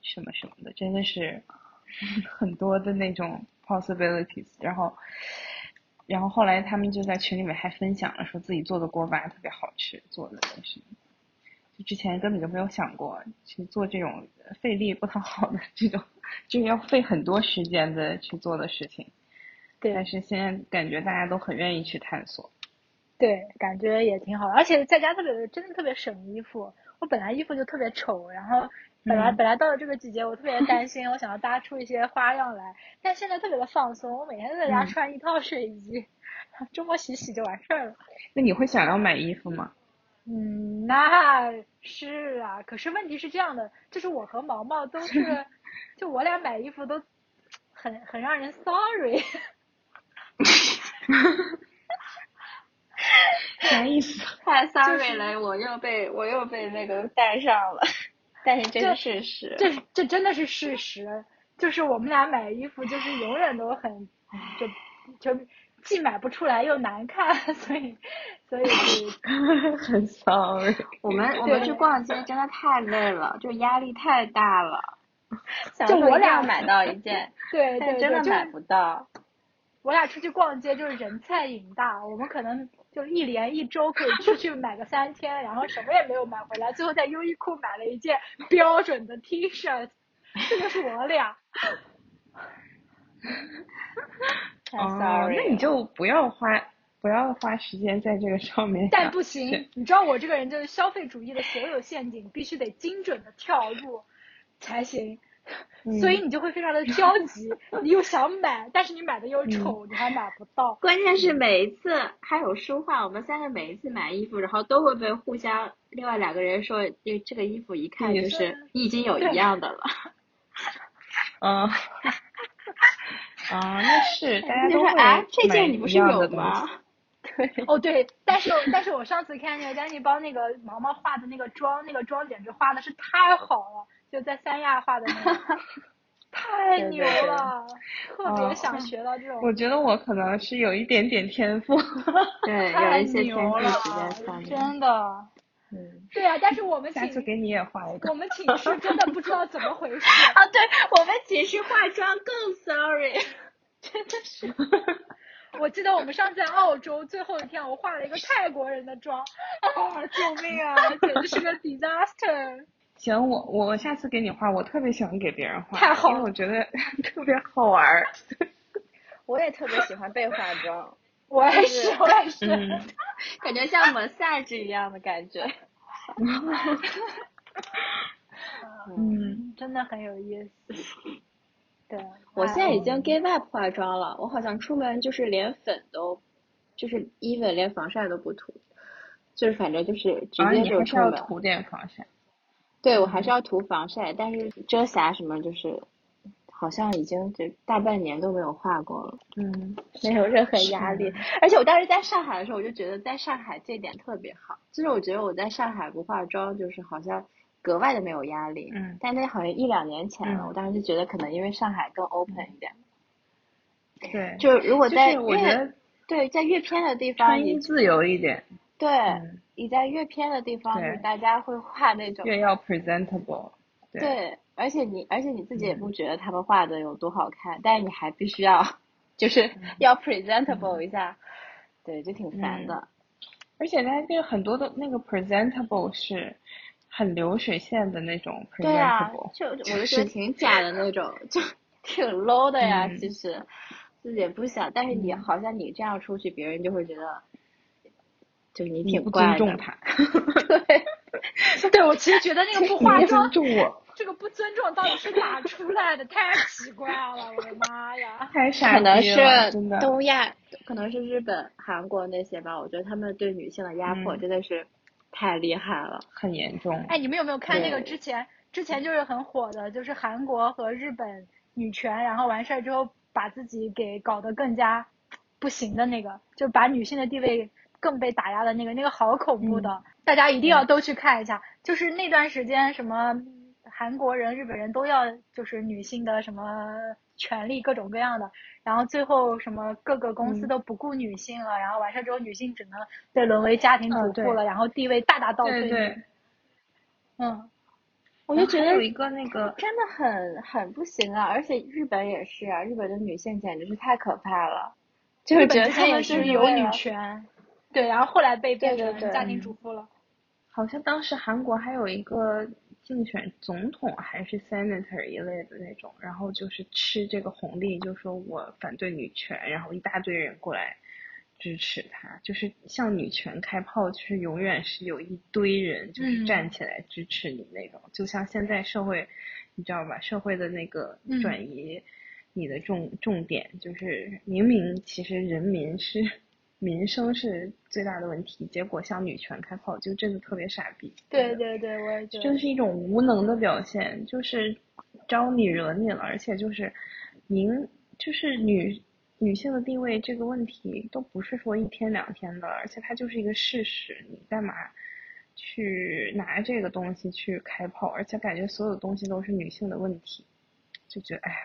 什么什么的，真的是 很多的那种 possibilities。然后，然后后来他们就在群里面还分享了，说自己做的锅巴特别好吃，做的东西，就之前根本就没有想过去做这种费力不讨好的这种，就是要费很多时间的去做的事情。对。但是现在感觉大家都很愿意去探索。对，感觉也挺好的，而且在家特别真的特别省衣服。我本来衣服就特别丑，然后本来本来到了这个季节，我特别担心，我想要搭出一些花样来。但现在特别的放松，我每天在家穿一套睡衣，周末洗洗就完事儿了。那你会想要买衣服吗？嗯，那是啊。可是问题是这样的，就是我和毛毛都是，就我俩买衣服都很很让人 sorry。啥意思？太 sorry 了，我又被我又被那个带上了。但是这是事实，这这真的是事实。就是我们俩买衣服，就是永远都很就就既买不出来又难看，所以所以 很 sorry。我们我们去逛街真的太累了，就压力太大了。就我俩买到一件，对对对，真的买不到。我俩出去逛街就是人菜瘾大，我们可能。就一连一周可以出去买个三天，然后什么也没有买回来，最后在优衣库买了一件标准的 T 恤，这就是我俩。哦，那你就不要花不要花时间在这个上面。但不行，你知道我这个人就是消费主义的所有陷阱必须得精准的跳入才行。所以你就会非常的焦急，你又想买，但是你买的又丑，你还买不到。关键是每一次还有书画，我们三个每一次买衣服，然后都会被互相另外两个人说，这这个衣服一看就是你已经有一样的了。嗯。啊，那是大家都会就是啊，这买件你不是一样的吗西？？对，哦对，但是但是我上次看那个丹妮帮那个毛毛画的那个妆，那个妆简直画的是太好了，就在三亚画的那个，太牛对对对了，特别哦想学到这种。我觉得我可能是有一点点天赋。对，有太一些天牛了赋直在上面。真的。嗯。对啊，但是我们下次寝给你也画一个我。们寝室真的不知道怎么回事。啊，对我们寝室化妆更 sorry，真的是。我记得我们上次在澳洲最后一天，我化了一个泰国人的妆，啊，救命啊，简直是个 disaster。行，我我下次给你画，我特别喜欢给别人画，太好了因为我觉得特别好玩儿。我也特别喜欢被化妆，我也是，我也是。嗯，感觉像 massage 一样的感觉。嗯，真的很有意思。对，我现在已哎经 give up 化妆了，我好像出门就是连粉都，就是 even 连防晒都不涂，就是反正就是直啊，接你还是要就出门。涂点防晒。对，我还是要涂防晒，但是遮瑕什么就是，好像已经这大半年都没有画过了，嗯，没有任何压力。而且我当时在上海的时候，我就觉得在上海这点特别好，就是我觉得我在上海不化妆，就是好像格外的没有压力。嗯但那好像一两年前了，嗯我当时就觉得可能因为上海更 open 一点，对，就如果在越得对在越偏的地方，你穿衣自由一点，对、嗯，你在越偏的地方，就是大家会画那种越要 presentable。对，对，而且你而且你自己也嗯不觉得他们画的有多好看，但是你还必须要就是要 presentable 一下，对，就挺烦的。而且他这个很多的那个 presentable 是很流水线的那种对啊 presentable，，就我就觉得挺假的那种，就挺 low 的呀。嗯其实自己也不想，但是你嗯好像你这样出去，别人就会觉得，就是你挺不。尊 重他，对，对我其实觉得那个不化妆尊，重我，这个不尊重到底是哪出来的？太奇怪了，我的妈呀！太傻可能逼了，真是的。东亚，可能是日本、韩国那些吧。我觉得他们对女性的压迫嗯真的是太厉害了。很严重。哎，你们有没有看那个之前之前就是很火的，就是韩国和日本女权，然后完事儿之后把自己给搞得更加不行的那个，就把女性的地位更被打压的那个，那个好恐怖的，大家一定要都去看一下。就是那段时间什么韩国人、日本人都要就是女性的什么权利各种各样的，然后最后什么各个公司嗯都不顾女性了，然后完事儿之后女性只能被沦为家庭主妇了，然后地位大大倒退。对对，嗯，我就觉得有一个那个，真的很很不行啊！而且日本也是啊，日本的女性简直是太可怕了，就是觉得她们就是有女权，对，然后后来被变成家庭主妇了。好像当时韩国还有一个竞选总统还是 senator 一类的那种，然后就是吃这个红利，就说我反对女权，然后一大堆人过来支持他，就是向女权开炮，就是永远是有一堆人就是嗯。站起来支持你那种，就像现在社会，你知道吧？社会的那个嗯。转移，你的重重点就是明明其实人民是民生是最大的问题，结果向女权开炮，就真的特别傻逼。对对对，我也觉得。就是一种无能的表现，就是招你惹你了，而且就是您就是女女性的地位这个问题都不是说一天两天的，而且它就是一个事实，你干嘛去拿这个东西去开炮？而且感觉所有东西都是女性的问题，就觉得哎呀，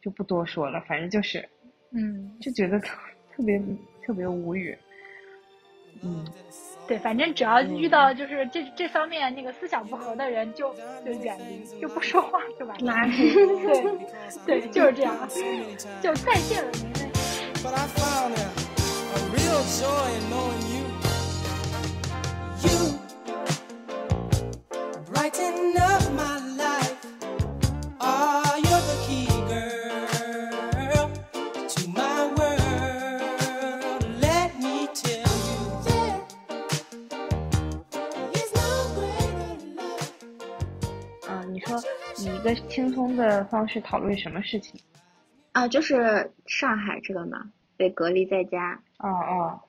就不多说了，反正就是嗯，就觉得特特别特别无语。嗯，对，反正只要遇到就是这这方面那个思想不合的人就，就远离，就不说话，就完了。对对，就是这样，就再见了您们。But 轻松的方式讨论什么事情？啊，就是上海这个嘛，被隔离在家。哦哦，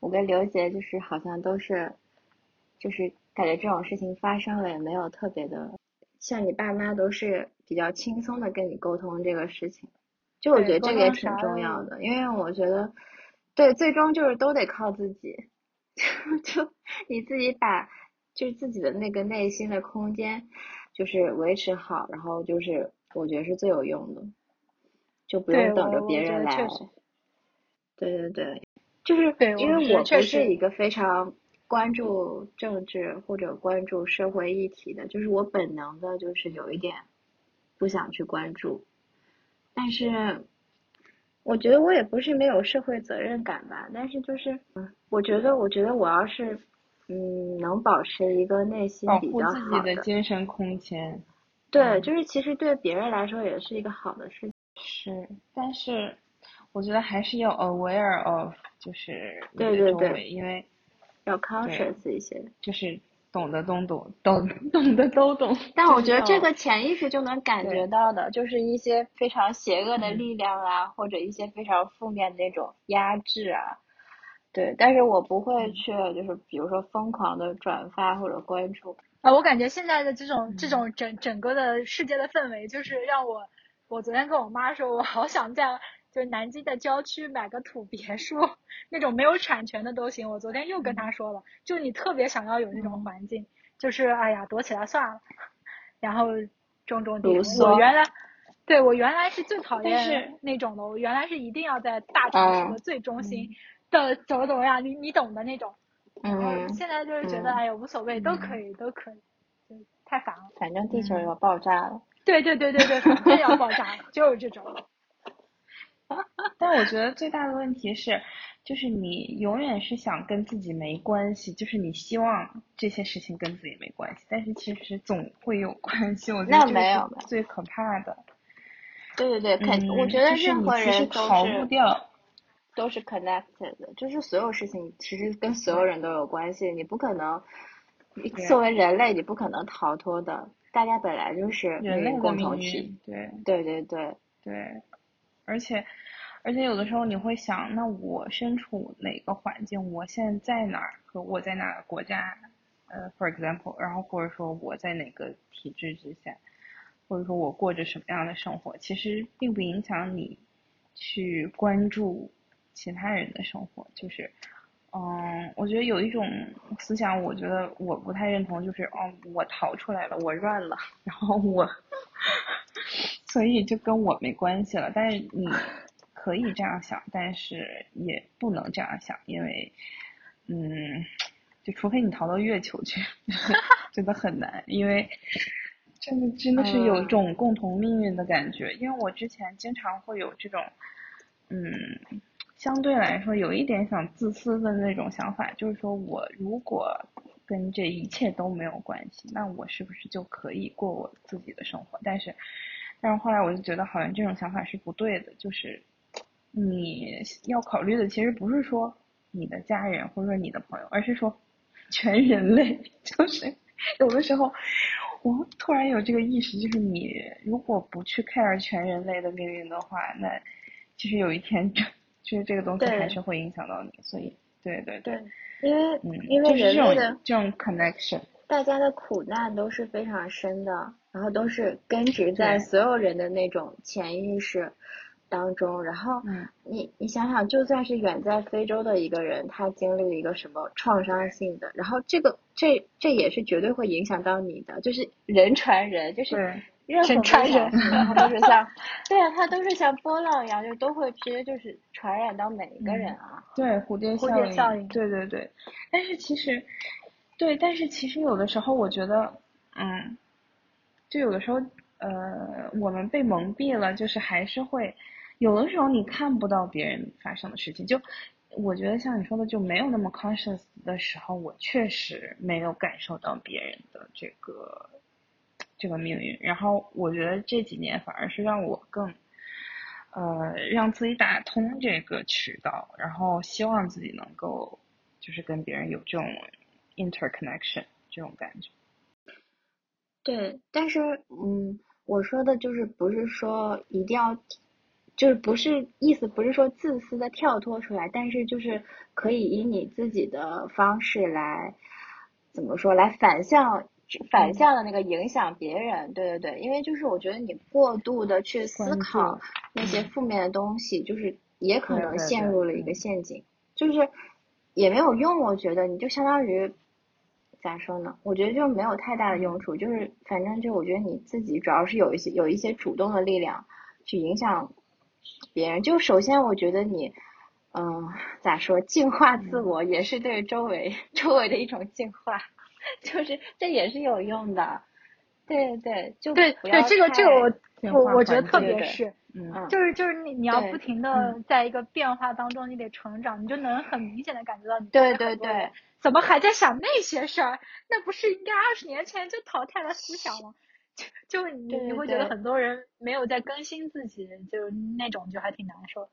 我跟刘杰就是好像都是，就是感觉这种事情发生了也没有特别的，像你爸妈都是比较轻松的跟你沟通这个事情，就我觉得这个也挺重要的的，因为我觉得，对，最终就是都得靠自己，就就你自己把就是自己的那个内心的空间，就是维持好，然后就是我觉得是最有用的，就不用等着别人来。对对对，就是因为我不是一个非常关注政治或者关注社会议题的，就是我本能的就是有一点不想去关注，但是我觉得我也不是没有社会责任感吧，但是就是嗯我觉得我觉得我要是嗯能保持一个内心保比较护自己好的精神空间。对，嗯就是其实对别人来说也是一个好的事情。是，但是我觉得还是要 aware of，就是对对对因为要 conscious 一些，就是懂得都懂，懂懂得都懂。但我觉得这个潜意识就能感觉到的，就是一些非常邪恶的嗯力量啊，或者一些非常负面的那种压制啊。对，但是我不嗯会去，就是比如说疯狂的转发或者关注。啊，我感觉现在的这种这嗯种整整个的世界的氛围，就是让我，我昨天跟我妈说，我好想在就是南京的郊区买个土别墅，那种没有产权的都行。我昨天又跟嗯她说了，就你特别想要有那种环境，就是哎呀躲起来算了，然后种种地。我原来，对我原来是最讨厌那种的，我原来是一定要在大城市的嗯最中心的怎么怎么样，你你懂的那种。然后嗯，现在就是觉得，嗯哎呀，无所谓，都可以，都可以，就太烦了。反正地球嗯要爆炸了。对对对对对，反正要爆炸了，就是这种。但我觉得最大的问题是，就是你永远是想跟自己没关系，就是你希望这些事情跟自己没关系，但是其实总会有关系。我觉那得这个没有是最可怕的。对对对，肯、嗯，我觉得是任何你其实人都逃是不掉。都是 connected 的，就是所有事情其实跟所有人都有关系，你不可能，你作为人类你不可能逃脱的，大家本来就是人类共同体。，对对对对，对，而且而且有的时候你会想，那我身处哪个环境，我现在在哪儿，和我在哪个国家，呃，for example，然后或者说我在哪个体制之下，或者说我过着什么样的生活，其实并不影响你去关注其他人的生活，就是。嗯，我觉得有一种思想，我觉得我不太认同，就是哦，我逃出来了，我 run 了，然后我，所以就跟我没关系了。但是你可以这样想，但是也不能这样想，因为，嗯，就除非你逃到月球去，真的很难，因为真的真的是有一种共同命运的感觉。因为我之前经常会有这种，嗯。相对来说有一点想自私的那种想法，就是说我如果跟这一切都没有关系，那我是不是就可以过我自己的生活？但是，但是后来我就觉得好像这种想法是不对的，就是你要考虑的其实不是说你的家人或者说你的朋友，而是说 全人类。就是有的时候我突然有这个意识，就是你如果不去 care 全人类的命运的话，那其实有一天这。就是这个东西还是会影响到你，所以对对对，因为嗯，因为就是这种人类的这种 connection，大家的苦难都是非常深的，然后都是根植在所有人的那种潜意识当中。然后嗯。你你想想，就算是远在非洲的一个人，他经历了一个什么创伤性的，然后这个这这也是绝对会影响到你的，就是人传人，就是对任何人都是像，对啊，它都是像波浪一样，就都会直接就是传染到每一个人啊。对蝴蝶蝴效应，蝶效应对对对。但是其实，对，但是其实有的时候我觉得，嗯，就有的时候，呃，我们被蒙蔽了，就是还是会，有的时候你看不到别人发生的事情，就我觉得像你说的，就没有那么 conscious 的时候，我确实没有感受到别人的这个这个命运。然后我觉得这几年反而是让我更。呃，让自己打通这个渠道，然后希望自己能够就是跟别人有这种 interconnection 这种感觉。对，但是嗯，我说的就是不是说一定要，就是不是意思不是说自私的跳脱出来，但是就是可以以你自己的方式来怎么说来反向反向的那个影响别人，对对对，因为就是我觉得你过度的去思考那些负面的东西，就是也可能陷入了一个嗯陷阱，就是也没有用，我觉得你就相当于咋说呢？我觉得就没有太大的用处，就是反正就我觉得你自己主要是有一些有一些主动的力量去影响别人。就首先我觉得你，嗯，咋说，净化自我也是对周围 周围的一种净化，就是这也是有用的。对对对，就对对，这个这个我我我觉得特别是，嗯嗯就是就是你你要不停的在一个变化当中，你得成长，你就能很明显的感觉到你对对对怎么还在想那些事儿？那不是应该二十年前就淘汰了思想吗？就就你你会觉得很多人没有在更新自己，就那种就还挺难受的。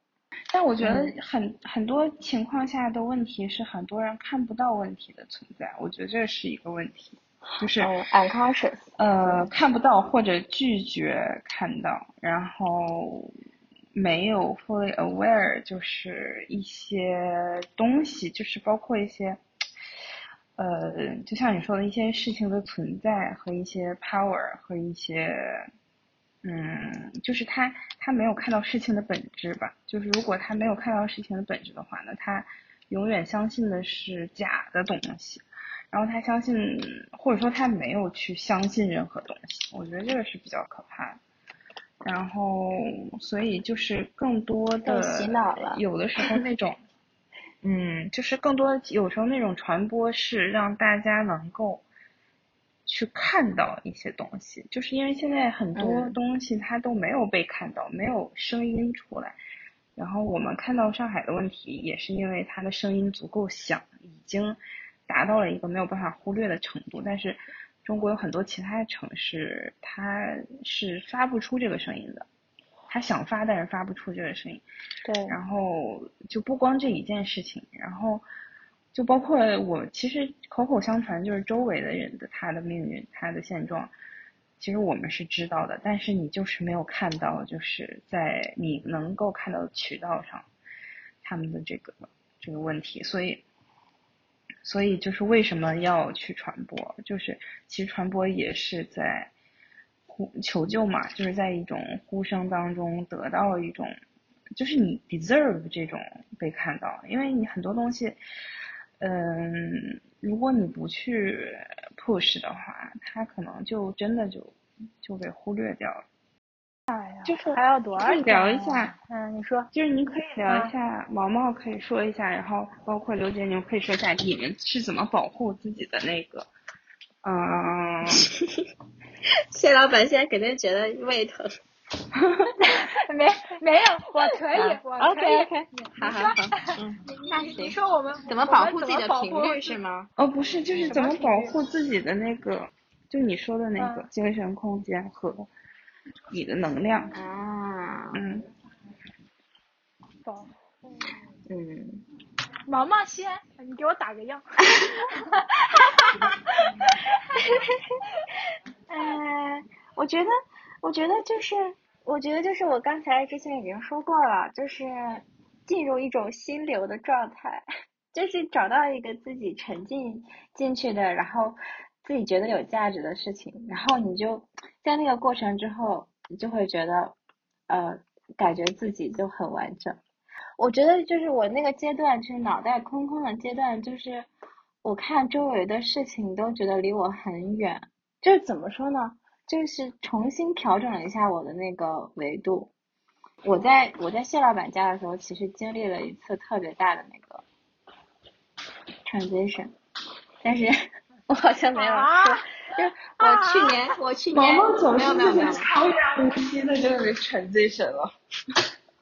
但我觉得嗯很很多情况下的问题是很多人看不到问题的存在，我觉得这是一个问题，就是呃看不到或者拒绝看到，然后没有 fully aware，就是一些东西，就是包括一些。呃，就像你说的一些事情的存在和一些 power 和一些，嗯，就是他他没有看到事情的本质吧。就是如果他没有看到事情的本质的话，那他永远相信的是假的东西，然后他相信或者说他没有去相信任何东西。我觉得这个是比较可怕的。然后，所以就是更多的洗脑了有的时候那种。嗯，就是更多有时候那种传播是让大家能够去看到一些东西，就是因为现在很多嗯东西它都没有被看到，没有声音出来。然后我们看到上海的问题，也是因为它的声音足够响，已经达到了一个没有办法忽略的程度。但是中国有很多其他城市，它是发不出这个声音的，它想发，但是发不出这个声音。对，然后就不光这一件事情，然后就包括我，其实口口相传就是周围的人的他的命运、他的现状，其实我们是知道的，但是你就是没有看到，就是在你能够看到的渠道上，他们的这个这个问题，所以。所以就是为什么要去传播？就是其实传播也是在呼求救嘛，就是在一种呼声当中得到一种，就是你 deserve 这种被看到，因为你很多东西，嗯，如果你不去 push 的话，他可能就真的就就被忽略掉了。哎呀，就是还要多少可以聊一下啊？嗯，你说。就是您可以聊啊一下，毛毛可以说一下，然后包括刘姐，你们可以说一下你们是怎么保护自己的那个，嗯，谢老板现在肯定觉得胃疼。没没有，我可以，啊我可以。OK，OK，好好好，嗯，那行你你说我们怎么保护自己的频率是吗？哦，不是，就是怎么保护自己的那个，就你说的那个嗯精神空间和你的能量，啊，嗯。保护嗯，毛毛先，你给我打个样。嗯，我觉得，我觉得就是，我觉得就是我刚才之前已经说过了，就是进入一种心流的状态，就是找到一个自己沉浸进去的，然后自己觉得有价值的事情，然后你就在那个过程之后，你就会觉得，呃，感觉自己就很完整。我觉得就是我那个阶段，就是脑袋空空的阶段，就是我看周围的事情都觉得离我很远，就是怎么说呢？就是重新调整了一下我的那个维度。我在我在谢老板家的时候，其实经历了一次特别大的那个 transition，但是 我好像没有说，啊就是我去年、我去年没有没有没有，超然无息的这个 transition 了。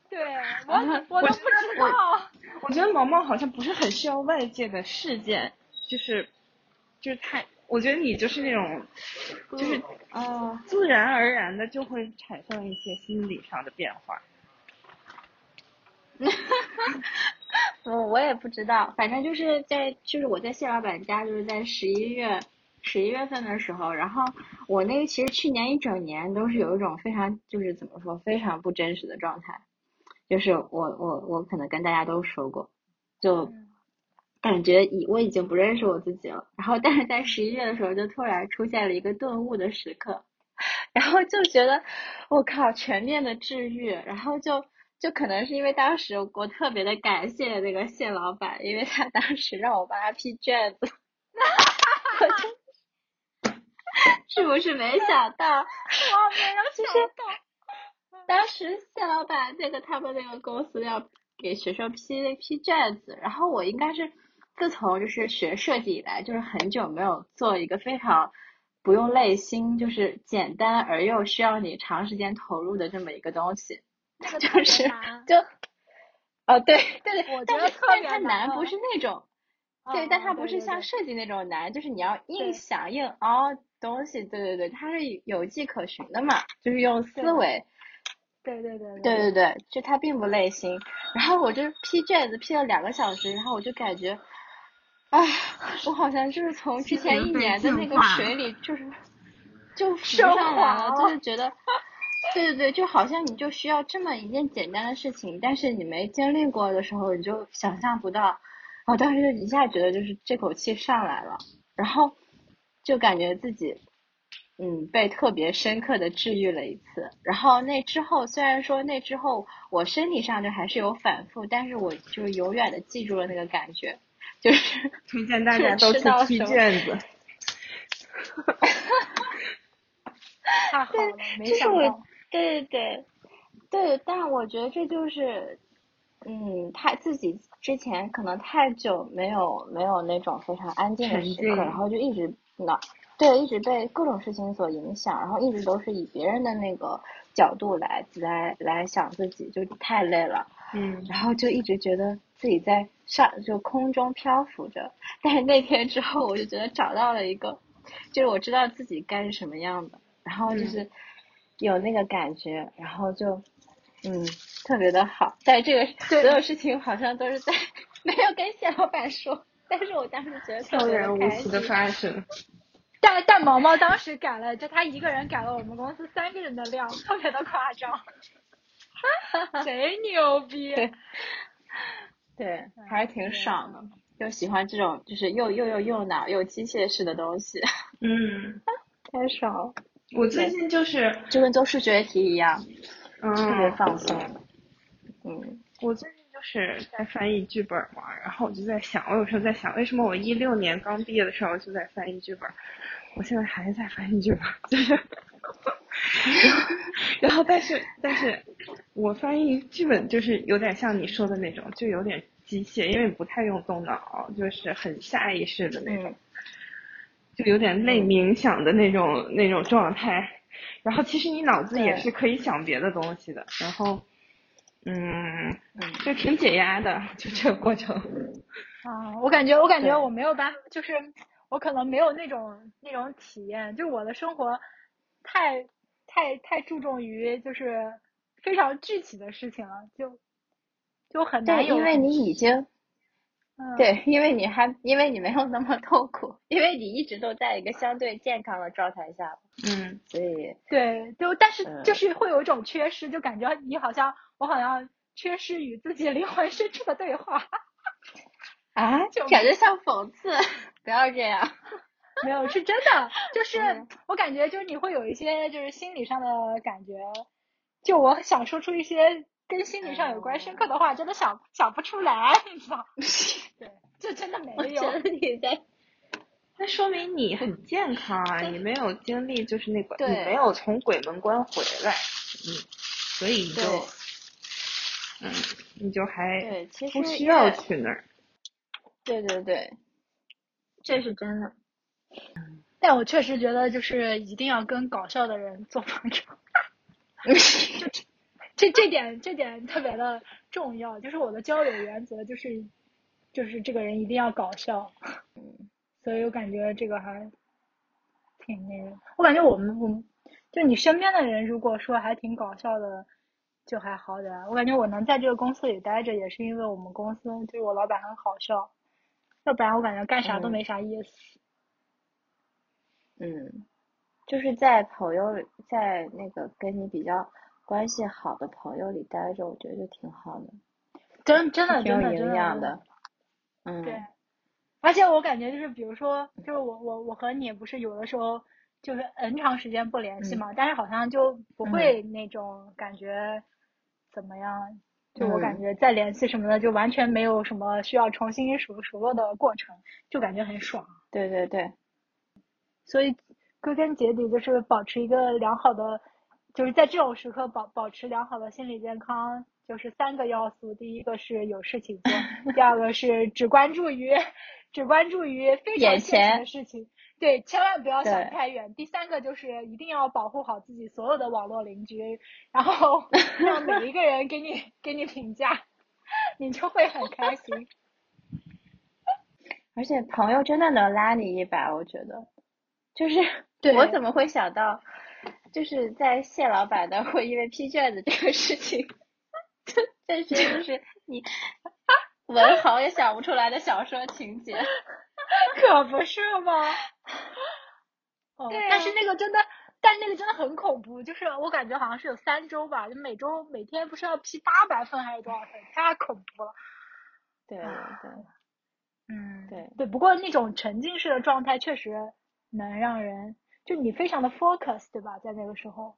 对我我都不知道。我觉得毛毛好像不是很需要外界的事件，就是就是他，我觉得你就是那种，就是啊，自然而然的就会产生一些心理上的变化。我我也不知道，反正就是在就是我在谢老板家，就是在十一月十一月份的时候，然后我那个其实去年一整年都是有一种非常就是怎么说非常不真实的状态，就是我我我可能跟大家都说过，就感觉已我已经不认识我自己了。然后，但是在十一月的时候，就突然出现了一个顿悟的时刻，然后就觉得我靠，全面的治愈。然后就就可能是因为当时我特别的感谢那个谢老板，因为他当时让我帮他批卷子，我就是不是没想到？我没有想到，当时谢老板那个他们那个公司要给学生批批卷子，然后我应该是自从就是学设计以来，就是很久没有做一个非常不用累心，就是简单而又需要你长时间投入的这么一个东西，那个就是就哦对对对，我但觉得特别是 但是它难不是那种。对，嗯但它不是像设计那种难，就是你要硬想硬凹东西。对对对，它是有迹可循的嘛，就是用思对维。对对对对对对，就它并不累心。然后我就批卷子批了两个小时，然后我就感觉，啊，我好像就是从之前一年的那个水里，就是就浮上来了，了就是 觉得，对对对，就好像你就需要这么一件简单的事情，但是你没经历过的时候，你就想象不到。我当时就一下觉得就是这口气上来了，然后就感觉自己。嗯，被特别深刻的治愈了一次。然后那之后，虽然说那之后我身体上就还是有反复，但是我就永远的记住了那个感觉，就是推荐大家都去批吃到手卷子。太好了，没这是我想到，对对对。对，但我觉得这就是，嗯，他自己之前可能太久没有没有那种非常安静的时刻，然后就一直脑对一直被各种事情所影响，然后一直都是以别人的那个角度来来来想自己，就太累了。嗯，然后就一直觉得自己在上就空中漂浮着，但是那天之后，我就觉得找到了一个，就是我知道自己该是什么样的，然后就是有那个感觉，然后就嗯特别的好。但是这个所有事情好像都是在 没有跟谢老板说，但是我当时觉得特悄别然无的。发生。但但毛毛当时改了，就他一个人改了我们公司三个人的量，特别的夸张。贼牛逼！对对，还是挺爽的，就喜欢这种就是又又又又脑又机械式的东西，嗯，太爽了，我最近就是就跟做数学题一样，特别嗯，放松。嗯，我最近就是在翻译剧本嘛，然后我就在想，我有时候在想，为什么我一六年刚毕业的时候就在翻译剧本，我现在还在翻译剧本，就是，然后然后但是但是我翻译剧本就是有点像你说的那种，就有点机械，因为不太用动脑，就是很下意识的那种，嗯就有点类冥想的那种那种状态。然后其实你脑子也是可以想别的东西的，然后。嗯，嗯就挺解压的，就这个过程。啊，我感觉我感觉我没有办法，就是我可能没有那种那种体验，就是我的生活太太太注重于就是非常具体的事情了，就就很难对，因为你已经嗯对，因为你还因为你没有那么痛苦，因为你一直都在一个相对健康的状态下，嗯，所以对，就但是嗯就是会有一种缺失，就感觉你好像我好像缺失与自己灵魂深处的对话。啊，就感觉像讽刺，不要这样。没有，是真的，就是嗯我感觉就是你会有一些就是心理上的感觉，就我想说出一些跟心理上有关深刻的话，真的想想不出来，你知道？对，这真的没我有觉。得你在那说明你很健康啊，你没有经历就是那个，你没有从鬼门关回来，嗯，所以你就，嗯，你就还对，其实不需要去那儿。对对对，这是真的。但我确实觉得就是一定要跟搞笑的人做朋友，这这点这点特别的重要，就是我的交友原则就是就是这个人一定要搞笑，所以我感觉这个还挺那个，我感觉我们我们就你身边的人如果说还挺搞笑的，就还好点儿。我感觉我能在这个公司里待着，也是因为我们公司就是我老板很好笑，要不然我感觉干啥都嗯没啥意思。嗯，就是在朋友，在那个跟你比较关系好的朋友里待着，我觉得就挺好的，真真的挺有营养的。嗯，对，而且我感觉就是，比如说，就是我我我和你不是有的时候就是 N 长时间不联系嘛，但是好像就。不会那种感觉怎么样，就我感觉再联系什么的，就完全没有什么需要重新熟熟络的过程，就感觉很爽。对对对，所以归根结底就是保持一个良好的，就是在这种时刻保保持良好的心理健康，就是三个要素：第一个是有事情做，第二个是只关注于只关注于非常现实前的事情，对，千万不要想太远。第三个就是一定要保护好自己所有的网络邻居，然后 让每一个人给你给你评价，你就会很开心。而且朋友真的能拉你一把，我觉得，就是对我怎么会想到，就是在谢老板的会因为批卷子这个事情，这这些就是你 文豪也想不出来的小说情节。可不是吗？哦，对但是啊那个真的，但那个真的很恐怖，就是我感觉好像是有三周吧，就每周每天不是要批八百份还是多少份，太恐怖了。对对对，嗯，对对，不过那种沉浸式的状态确实能让人，就你非常的 focus，对吧？在那个时候，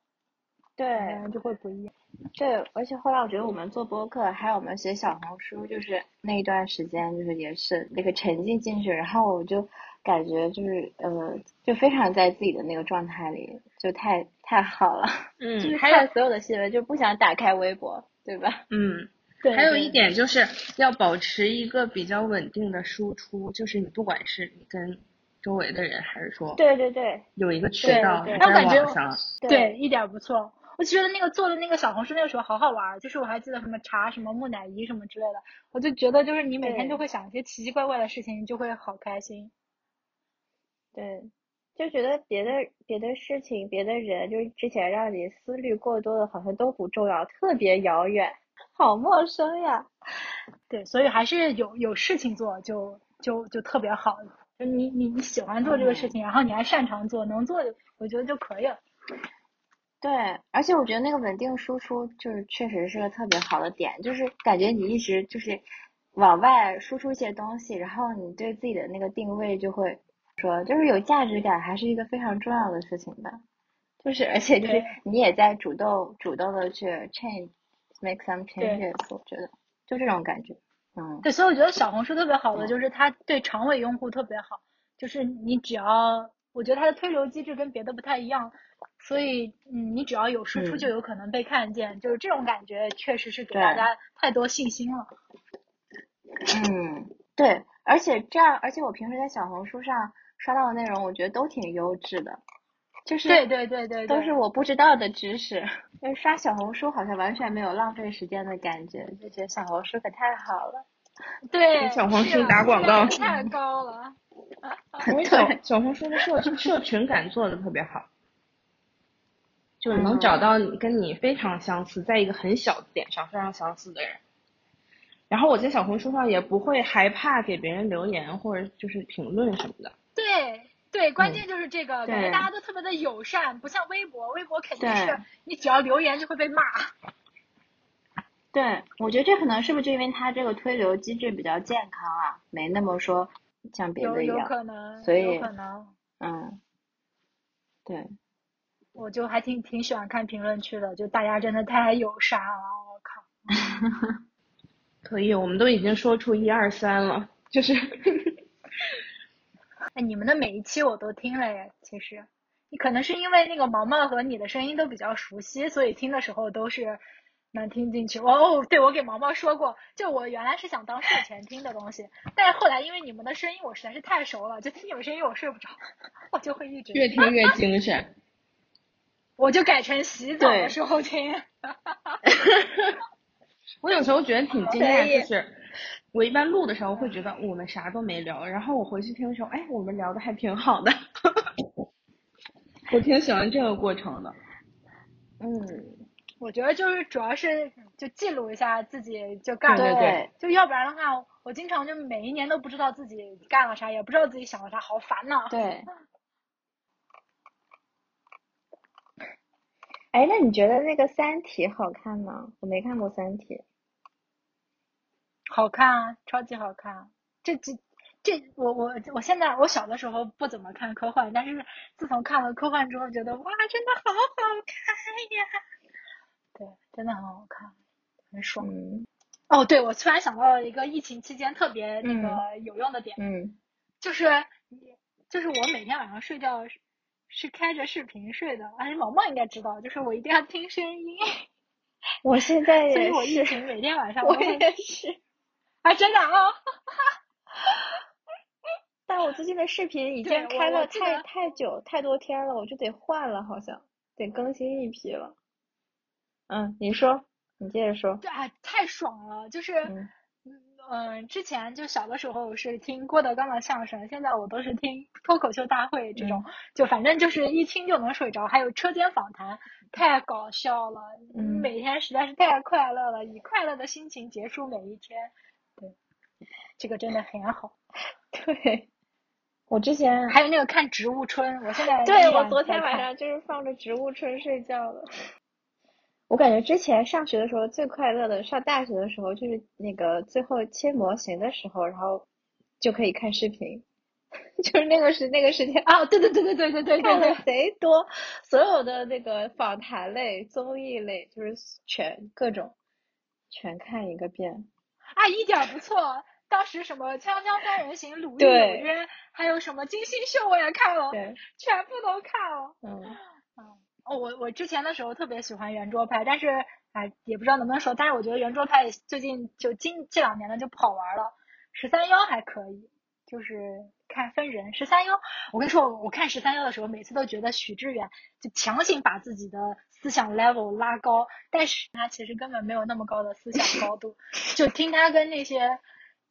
对就会不一样。对，而且后来我觉得我们做播客，还有我们写小红书，就是那一段时间，就是也是那个沉浸进去，然后我就感觉就是呃，就非常在自己的那个状态里，就太太好了。嗯就是嗯，还有看所有的新闻，就不想打开微博，对吧？嗯，对还有一点就是要保持一个比较稳定的输出，就是你不管是你跟周围的人，还是说对对对有一个渠对我感觉网上，对，一点儿不错。我觉得那个做的那个小红书那个时候好好玩儿，就是我还记得什么查什么木乃伊什么之类的，我就觉得就是你每天对就会想一些奇奇怪怪的事情，你就会好开心。对，就觉得别的别的事情、别的人，就是之前让你思虑过多的，好像都不重要，特别遥远，好陌生呀。对，所以还是有有事情做就就就特别好。就你你你喜欢做这个事情，然后你还擅长做，能做，我觉得就可以了。对，而且我觉得那个稳定输出就是确实是个特别好的点，就是感觉你一直就是往外输出一些东西，然后你对自己的那个定位就会说，就是有价值感，还是一个非常重要的事情吧。就是而且就是你也在主动主动的去 change make some changes，我觉得就这种感觉。嗯，对，所以我觉得小红书特别好的嗯。就是它对长尾用户特别好，就是你只要，我觉得它的推流机制跟别的不太一样，所以嗯，你只要有输出嗯。就有可能被看见，就是这种感觉确实是给大家太多信心了。嗯，对，而且这样，而且我平时在小红书上刷到的内容，我觉得都挺优质的，就是对对对对对，都是我不知道的知识。就是刷小红书好像完全没有浪费时间的感觉，就觉得小红书可太好了。对给小红书打广告太高了。因为小小红书的社社群感做的特别好，就是能找到你跟你非常相似，在一个很小的点上非常相似的人。然后我在小红书上也不会害怕给别人留言或者就是评论什么的。对对，关嗯键就是这个，感觉大家都特别的友善，不像微博，微博肯定是你只要留言就会被骂。对，我觉得这可能是不是就因为它这个推流机制比较健康啊，没那么说像别有有的一样。可能，所有以可能，嗯，对，我就还挺挺喜欢看评论区的，就大家真的太友善了，我靠。可以，我们都已经说出一二三了，就是 哎，你们的每一期我都听了耶，其实，你可能是因为那个毛毛和你的声音都比较熟悉，所以听的时候都是能听进去。哦，对，我给毛毛说过，就我原来是想当睡前听的东西，但是后来因为你们的声音我实在是太熟了，就听你们声音我睡不着，我就会一直越听越精神。我就改成洗澡的时候听。我有时候觉得挺惊可讶，以就是我一般录的时候会觉得我们啥都没聊，然后我回去听的时候，哎，我们聊的还挺好的。我挺喜欢这个过程的。嗯，我觉得就是主要是就记录一下自己就干了，对对就要不然的话，我经常就每一年都不知道自己干了啥，也不知道自己想了啥，好烦呐。对。哎，那你觉得那个《三体》好看吗？我没看过《三体》。好看啊，超级好看。这这这我我我现在我小的时候不怎么看科幻，但是自从看了科幻之后，觉得哇，真的好好看呀！对，真的很好看，很爽。嗯哦，对，我突然想到了一个疫情期间特别那个有用的点，嗯，就是就是我每天晚上睡觉是是开着视频睡的，而且毛毛应该知道，就是我一定要听声音，我现在 所以，我疫情每天晚上我也是，啊，真的啊、但我最近的视频已经开了太太久太多天了，我就得换了，好像得更新一批了。嗯，你说，你接着说。对啊，太爽了！就是，嗯之前就小的时候是听郭德纲的相声，现在我都是听脱口秀大会这种，就反正就是一听就能睡着。还有车间访谈，太搞笑了，嗯每天实在是太快乐了，以快乐的心情结束每一天。对，这个真的很好。对，我之前还有那个看《植物春》，我现在对我昨天晚上就是放着《植物春》睡觉了。我感觉之前上学的时候最快乐的，上大学的时候就是那个最后切模型的时候，然后就可以看视频，就是那个时那个时间啊，对对对对对对对，看的贼多，所有的那个访谈类、综艺类，就是全各种全看一个遍。啊，一点儿不错。当时什么《锵锵三人行》《鲁豫有对约》，还有什么《金星秀》，我也看了，对，全部都看了。嗯哦，我我之前的时候特别喜欢圆桌派，但是哎，也不知道能不能说，但是我觉得圆桌派最近就今这两年呢就不好玩了。十三幺还可以，就是看分人。十三幺，我跟你说，我看十三幺的时候，每次都觉得许志远就强行把自己的思想 level 拉高，但是他其实根本没有那么高的思想高度。就听他跟那些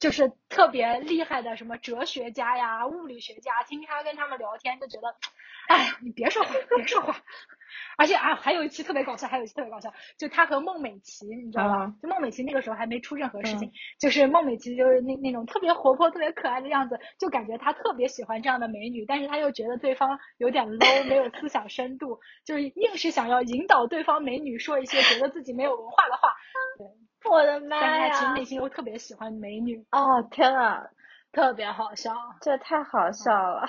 就是特别厉害的什么哲学家呀、物理学家，听他跟他们聊天，就觉得，哎呀，你别说话，别说话。而且啊，还有一期特别搞笑，还有一期特别搞笑，就他和孟美岐，你知道吧？啊就孟美岐那个时候还没出任何事情，嗯就是孟美岐就是那那种特别活泼、特别可爱的样子，就感觉他特别喜欢这样的美女，但是他又觉得对方有点 low，没有思想深度，就是硬是想要引导对方美女说一些觉得自己没有文化的话，我的妈但是他其实呀！内心又特别喜欢美女，哦天啊，特别好笑。这太好笑了！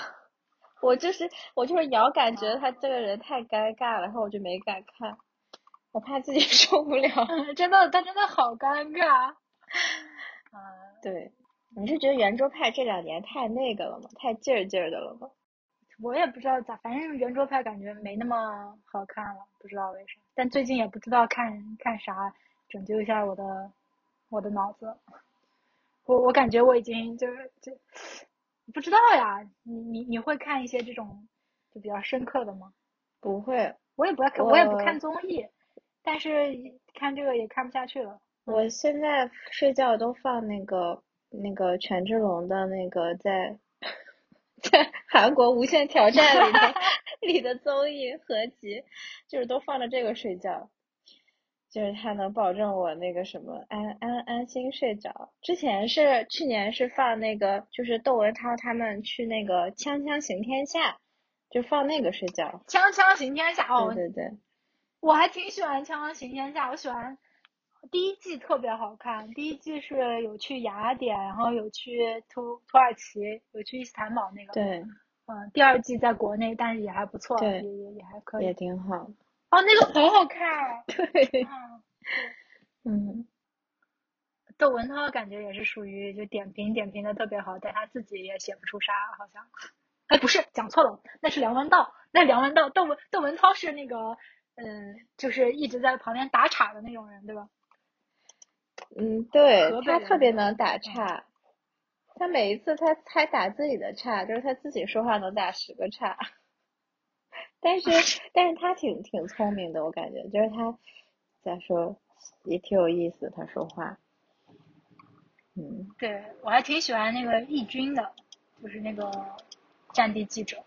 我就是我就是遥感觉得他这个人太尴尬了，然后我就没敢看，我怕自己 受不了。嗯，真的，他真的好尴尬。嗯，对，你是觉得圆桌派这两年太那个了吗？太劲儿劲儿的了吗？我也不知道咋，反正圆桌派感觉没那么好看了，不知道为啥。但最近也不知道看看啥，拯救一下我的我的脑子。我我感觉我已经就是就不知道呀。你你你会看一些这种就比较深刻的吗？不会，我也不爱看，我也不看综艺，但是看这个也看不下去了。我现在睡觉都放那个那个权志龙的那个在在韩国无限挑战里的 里的综艺合集，就是都放着这个睡觉，就是它能保证我那个什么安安安心睡着。之前是去年是放那个就是窦文涛他们去那个《锵锵行天下》，就放那个睡觉。锵锵行天下哦，对对对，我还挺喜欢《锵锵行天下》，我喜欢第一季特别好看，第一季是有去雅典，然后有去土土耳其，有去伊斯坦堡那个。。对，嗯，第二季在国内，但是也还不错，对也也也还可以也。挺好。哦，那个好好看啊！对，嗯，嗯，窦文涛感觉也是属于就点评点评的特别好，但他自己也写不出啥，好像。哎，不是，讲错了，那是梁文道，那梁文道，窦文窦文涛是那个，嗯，就是一直在旁边打岔的那种人，对吧？嗯，对他特别能嗯打岔，他每一次他还打自己的岔，就是他自己说话能打十个岔。但是，但是他挺挺聪明的，我感觉，就是他咋说也挺有意思，他说话。嗯，对，我还挺喜欢那个易军的，就是那个战地记者。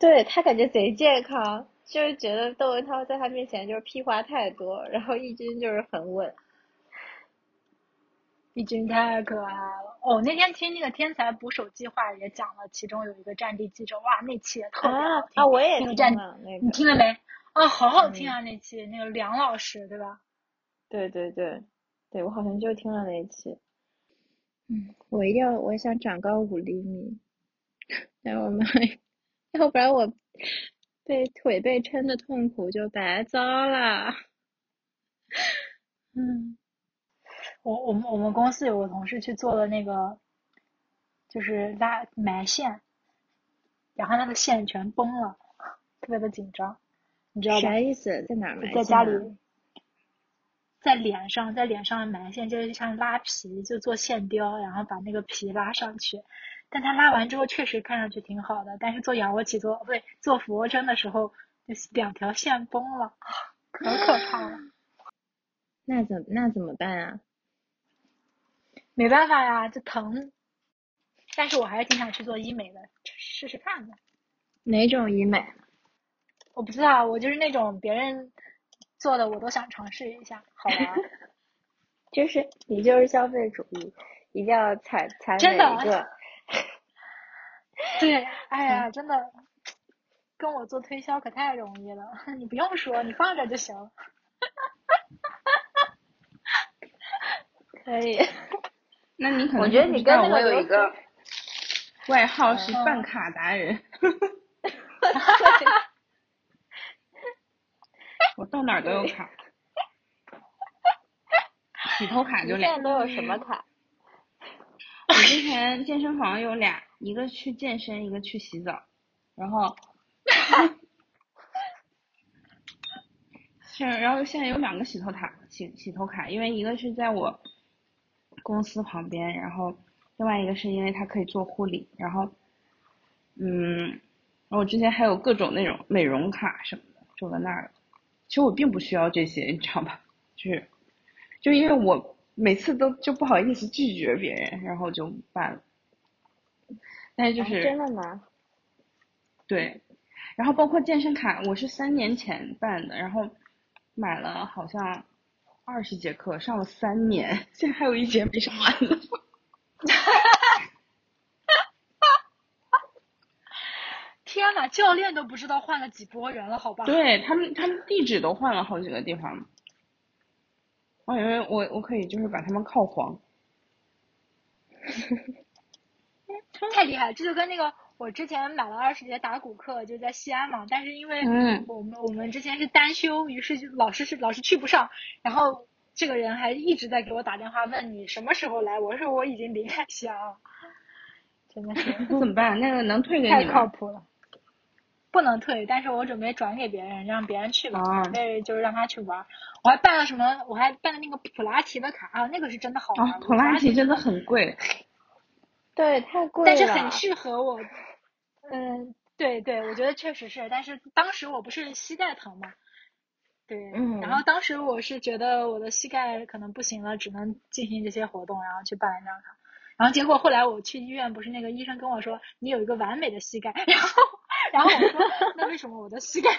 对他感觉贼健康，就是觉得窦文涛在他面前就是屁话太多，然后易军就是很稳。易军太可爱了哦！那天听那个《天才捕手计划》也讲了，其中有一个战地记者，哇，那期也特别啊好听。啊，我也听那个战了那你，听了没？啊，好好听啊！那期那个梁老师，对吧？对对对，对我好像就听了那一期。嗯，我一定要，我想长高五厘米，但我们，要不然我被腿被撑的痛苦就白遭了。嗯，我我们我们公司有个同事去做了那个，就是拉埋线，然后他的线全崩了，特别的紧张，你知道吧？啥意思？在哪儿埋在家里，在脸上，在脸上埋线，就是像拉皮，就做线雕，然后把那个皮拉上去。但他拉完之后确实看上去挺好的，但是做仰卧起坐不对，做俯卧撑的时候，就两条线崩了，可可怕了。那怎那怎么办啊？没办法呀，就疼。但是我还是挺想去做医美的，试试看的。哪种医美？我不知道，我就是那种别人做的我都想尝试一下，好玩。就是你就是消费主义，一定要踩踩真的每一个。对，哎呀，真的，跟我做推销可太容易了，你不用说，你放着就行。可以。那你可能我觉得你跟我有那个刘一个外号是嗯办卡达人，我到哪儿都有卡，洗头卡就俩现在。都有什么卡？我之前健身房有俩，一个去健身，一个去洗澡，然后，是，然后现在有两个洗头卡，洗洗头卡，因为一个是在我公司旁边，然后另外一个是因为它可以做护理，然后，嗯，我之前还有各种那种美容卡什么的，就在那儿了。其实我并不需要这些，你知道吧？就是，就因为我每次都就不好意思拒绝别人，然后就办了。但是就啊是、真的吗？对，然后包括健身卡，我是三年前办的，然后买了好像二十节课，上了三年，现在还有一节没上完呢。天呐，教练都不知道换了几波人了，好吧？对他们，他们地址都换了好几个地方。我以为我我可以就是把他们靠黄。太厉害了，这就跟那个我之前买了二十节打鼓课，就在西安嘛，但是因为嗯我们我们之前是单休，于是就老师是老师去不上，然后这个人还一直在给我打电话问你什么时候来，我说我已经离开西安了，真的是怎么办？那个能退给太你吗？靠谱了。不能退，但是我准备转给别人，让别人去吧，哦准备就是让他去玩。我还办了什么？我还办了那个普拉提的卡啊，那个是真的好玩。啊，普拉提真的很贵。对，太贵了。但是很适合我。嗯，对对，我觉得确实是，但是当时我不是膝盖疼嘛，对，嗯然后当时我是觉得我的膝盖可能不行了，只能进行这些活动，然后去办了这张卡。然后结果后来我去医院，不是那个医生跟我说你有一个完美的膝盖，然后然后我说那为什么我的膝盖，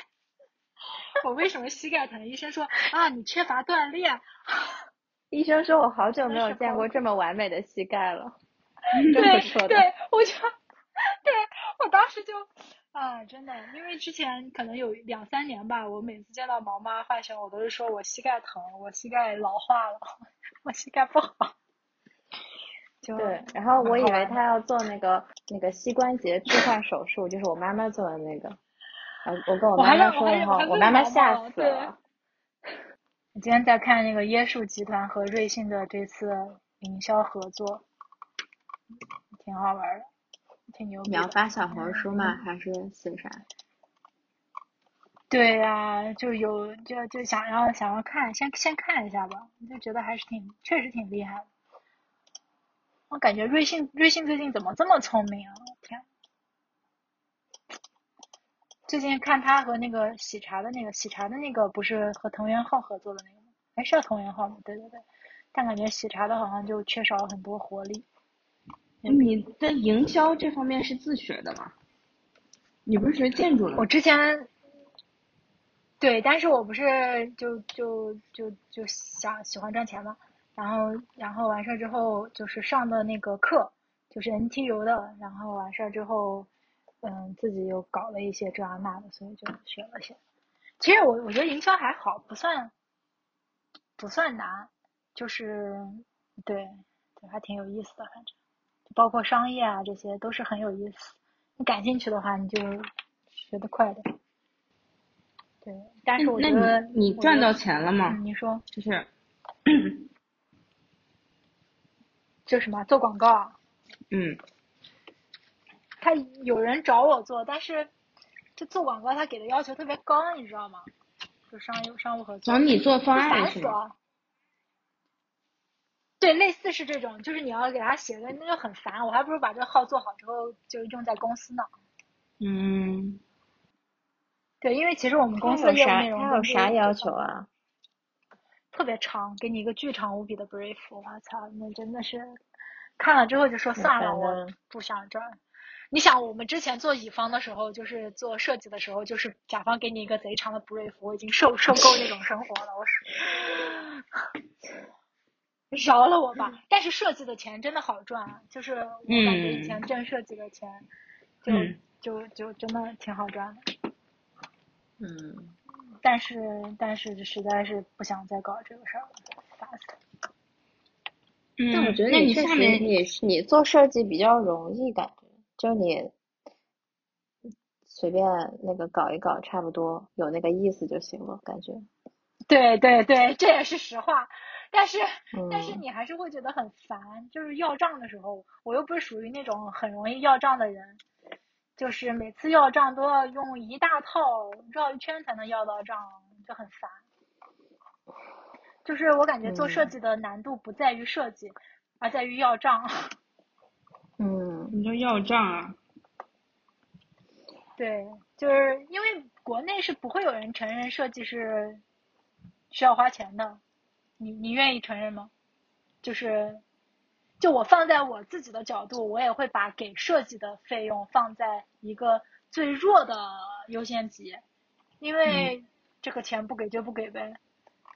我为什么膝盖疼？医生说啊你缺乏锻炼。医生说我好久没有见过这么完美的膝盖了，对。对，我就，对我当时就，啊，真的，因为之前可能有两三年吧，我每次见到毛妈浣熊，我都是说我膝盖疼，我膝盖老化了，我膝盖不好。就对，然后我以为他要做那个那个膝关节置换手术，就是我妈妈做的那个。呃，我跟我妈妈说以后我妈妈吓死了。我今天在看那个椰树集团和瑞幸的这次营销合作，挺好玩的，挺牛逼。你要发小红书吗？还是写啥？对呀、就有就就想要想要看，先先看一下吧，就觉得还是挺确实挺厉害的。我感觉瑞幸瑞幸最近怎么这么聪明啊！天，最近看他和那个喜茶的那个喜茶的那个不是和藤原浩合作的那个吗？还，是叫藤原浩吗？对对对，但感觉喜茶的好像就缺少很多活力。你的营销这方面是自学的吗？你不是学建筑的吗我？之前对，但是我不是就就就就想喜欢赚钱嘛，然后然后完事儿之后就是上的那个课，就是 NTU 的，然后完事儿之后，嗯，自己又搞了一些这样那的，所以就学了些。其实我我觉得营销还好，不算不算难，就是对对，还挺有意思的，反正包括商业啊这些都是很有意思。你感兴趣的话，你就学得快点。对，但是我那觉得你赚到钱了吗？嗯，你说就是，就什么做广告啊？嗯，他有人找我做，但是这做广告他给的要求特别高，你知道吗？就商业商务合作，找你做方案是死了。对，类似是这种，就是你要给他写个，那就很烦。我还不如把这个号做好之后就用在公司呢。嗯，对，因为其实我们公司他有啥的业务内容他有跟这个啥要求啊？特别长，给你一个巨长无比的 brief，我操，那真的是看了之后就说算了，我不想这儿。你想，我们之前做乙方的时候，就是做设计的时候，就是甲方给你一个贼长的 brief，我已经受受够那种生活了，我是饶了我吧。但是设计的钱真的好赚啊，就是我感觉以前嗯挣设计的钱，就、嗯就就真的挺好赚的。嗯，但是但是实在是不想再搞这个事儿了，烦死了。嗯但我觉得那你确实下面你你做设计比较容易，感觉就你随便那个搞一搞，差不多有那个意思就行了，感觉。对对对，这也是实话。但是、但是嗯你还是会觉得很烦，就是要账的时候，我又不是属于那种很容易要账的人，就是每次要账都要用一大套绕一圈才能要到账，就很烦。就是我感觉做设嗯计的难度不在于设计，而在于要账。嗯你说要账啊？对，就是因为国内是不会有人承认设计是需要花钱的，你你愿意承认吗？就是，就我放在我自己的角度，我也会把给设计的费用放在一个最弱的优先级，因为这个钱不给就不给呗。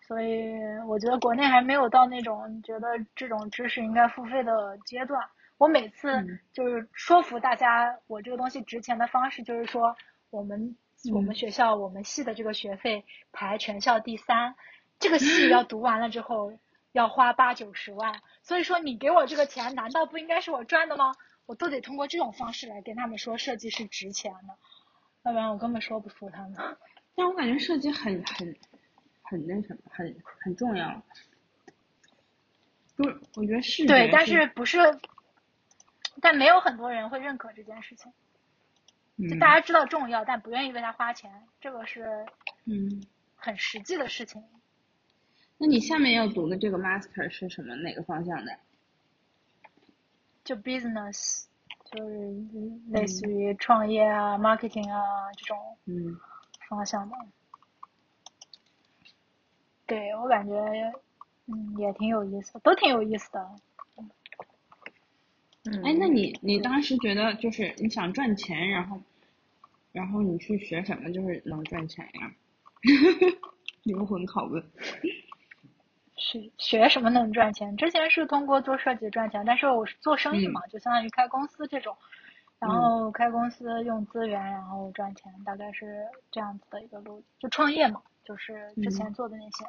所以我觉得国内还没有到那种觉得这种知识应该付费的阶段。我每次嗯就是说服大家我这个东西值钱的方式，就是说我们我们嗯学校我们系的这个学费排全校第三，这个系要读完了之后要花八九十万，所以说你给我这个钱，难道不应该是我赚的吗？我都得通过这种方式来跟他们说设计是值钱的，要不然我根本说不出他们。但我感觉设计很很很那什么，很很重要。就是我觉得是对，但是不是，但没有很多人会认可这件事情。就嗯大家知道重要，但不愿意为它花钱，这个是嗯，很实际的事情。那你下面要读的这个 master 是什么哪个方向的？就 business，就是类似于创业啊、marketing 啊这种嗯方向的。对我感觉，嗯，也挺有意思，都挺有意思的。嗯，哎，那你你当时觉得就是你想赚钱，然后然后你去学什么就是能赚钱呀？灵魂拷问。学学什么能赚钱？之前是通过做设计赚钱，但是我是做生意嘛，就相当于开公司这种，然后开公司用资源，然后赚钱，大概是这样子的一个路。就创业嘛，就是之前做的那些。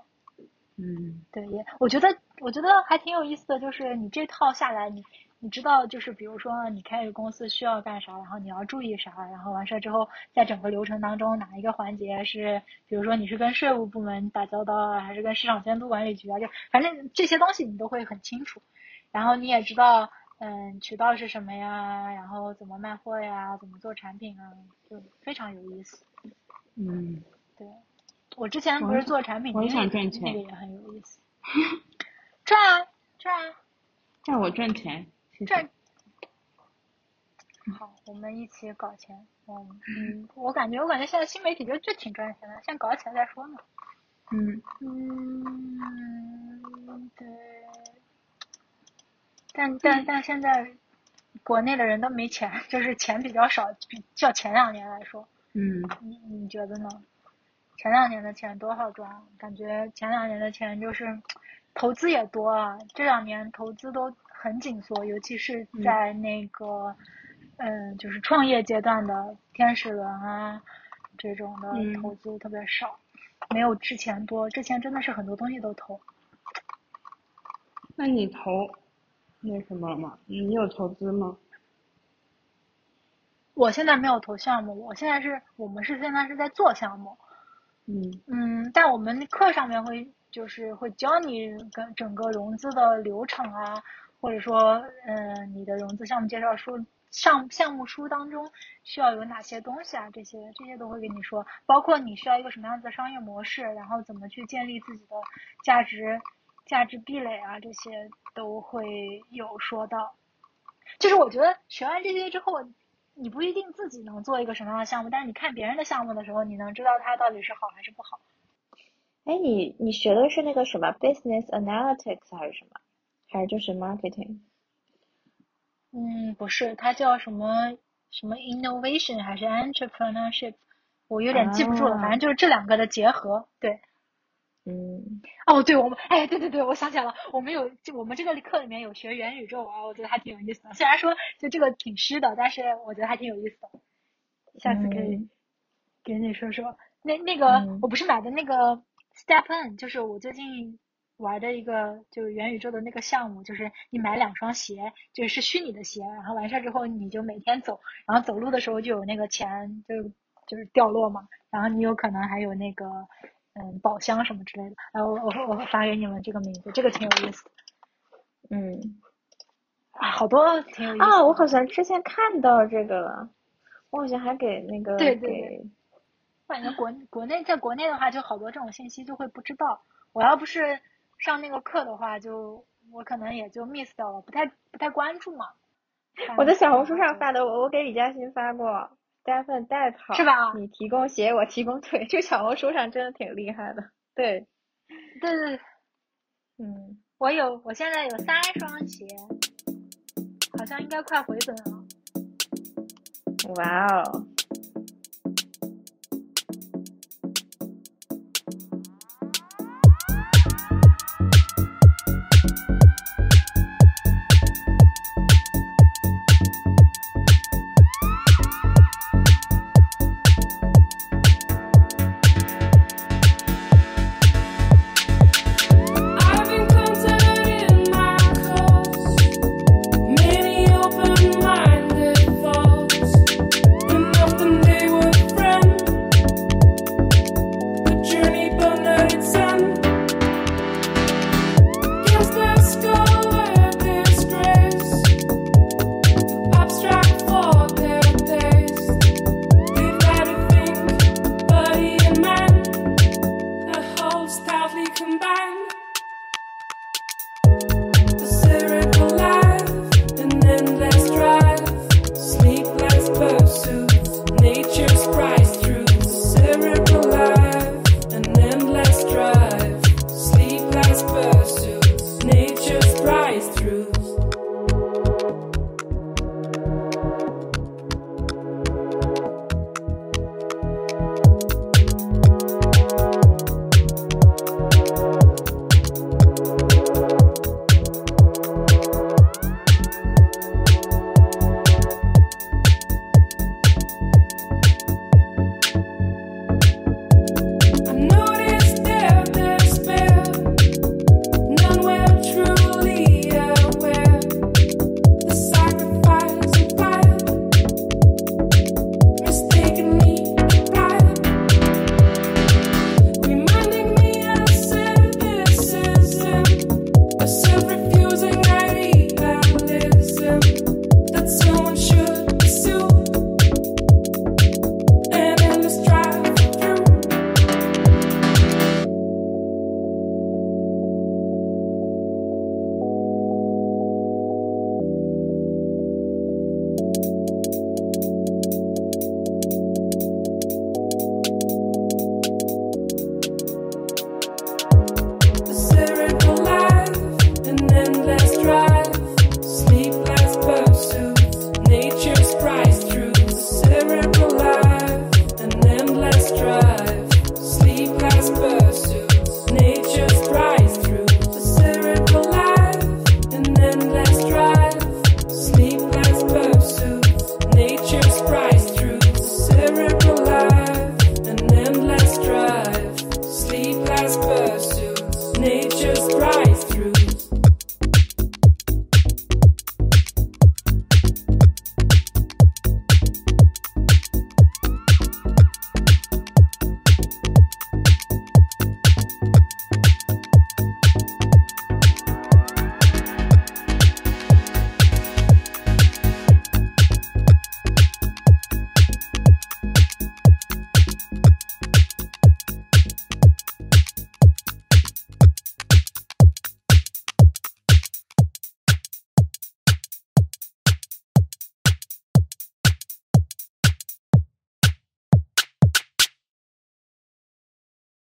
嗯对，也我觉得我觉得还挺有意思的，就是你这套下来，你你知道，就是比如说你开一个公司需要干啥，然后你要注意啥，然后完事儿之后，在整个流程当中哪一个环节是，比如说你是跟税务部门打交道啊，还是跟市场监督管理局啊，就反正这些东西你都会很清楚，然后你也知道，嗯，渠道是什么呀，然后怎么卖货呀，怎么做产品啊，就非常有意思。嗯，对，我之前不是做产品我也经理想赚钱那个也很有意思。赚啊赚啊赚我赚钱，赚。好，我们一起搞钱。嗯嗯，我感觉我感觉现在新媒体就就挺赚钱的，先搞起来再说嘛。嗯嗯，对。但但但现在国内的人都没钱，就是钱比较少，比较前两年来说。嗯你你觉得呢？前两年的钱多好赚，感觉前两年的钱就是投资也多啊，这两年投资都很紧缩，尤其是在那个嗯就是创业阶段的天使轮啊这种的嗯投资特别少，没有之前多。之前真的是很多东西都投。那你投那什么吗？你有投资吗？我现在没有投项目，我现在是我们是现在是在做项目，嗯嗯，但我们课上面会就是会教你跟整个融资的流程啊，或者说，嗯、你的融资项目介绍书上项目书当中需要有哪些东西啊，这些这些都会跟你说，包括你需要一个什么样子的商业模式，然后怎么去建立自己的价值价值壁垒啊，这些都会有说到。就是我觉得学完这些之后，你不一定自己能做一个什么样的项目，但是你看别人的项目的时候，你能知道它到底是好还是不好。哎，你你学的是那个什么 business analytics 还是什么？还是就是 marketing？嗯，不是，它叫什么什么 innovation 还是 entrepreneurship，我有点记不住了，啊反正就是这两个的结合。对，嗯，哦，对，我们，哎，对对对，我想起来了，我们有，就我们这个课里面有学元宇宙啊，我觉得还挺有意思的。虽然说就这个挺湿的，但是我觉得还挺有意思的。下次可以嗯给你说说。那那个，嗯我不是买的那个 Step N，就是我最近玩的一个就是元宇宙的那个项目，就是你买两双鞋，就是虚拟的鞋，然后完事儿之后你就每天走，然后走路的时候就有那个钱就就是掉落嘛，然后你有可能还有那个嗯宝箱什么之类的，然后我我我发给你们这个名字，这个挺有意思的嗯，啊，好多挺有意思的啊，我好像之前看到这个了，我好像还给那个对对对我感觉国国内在国内的话，就好多这种信息就会不知道。我要不是上那个课的话，就我可能也就 miss 掉了，不太不太关注嘛。我在小红书上发的，我我给李嘉欣发过，Stephen 带跑是吧你提供鞋，我提供腿，这个小红书上真的挺厉害的。对，对对对，嗯，我有，我现在有三双鞋，好像应该快回本了。哇哦，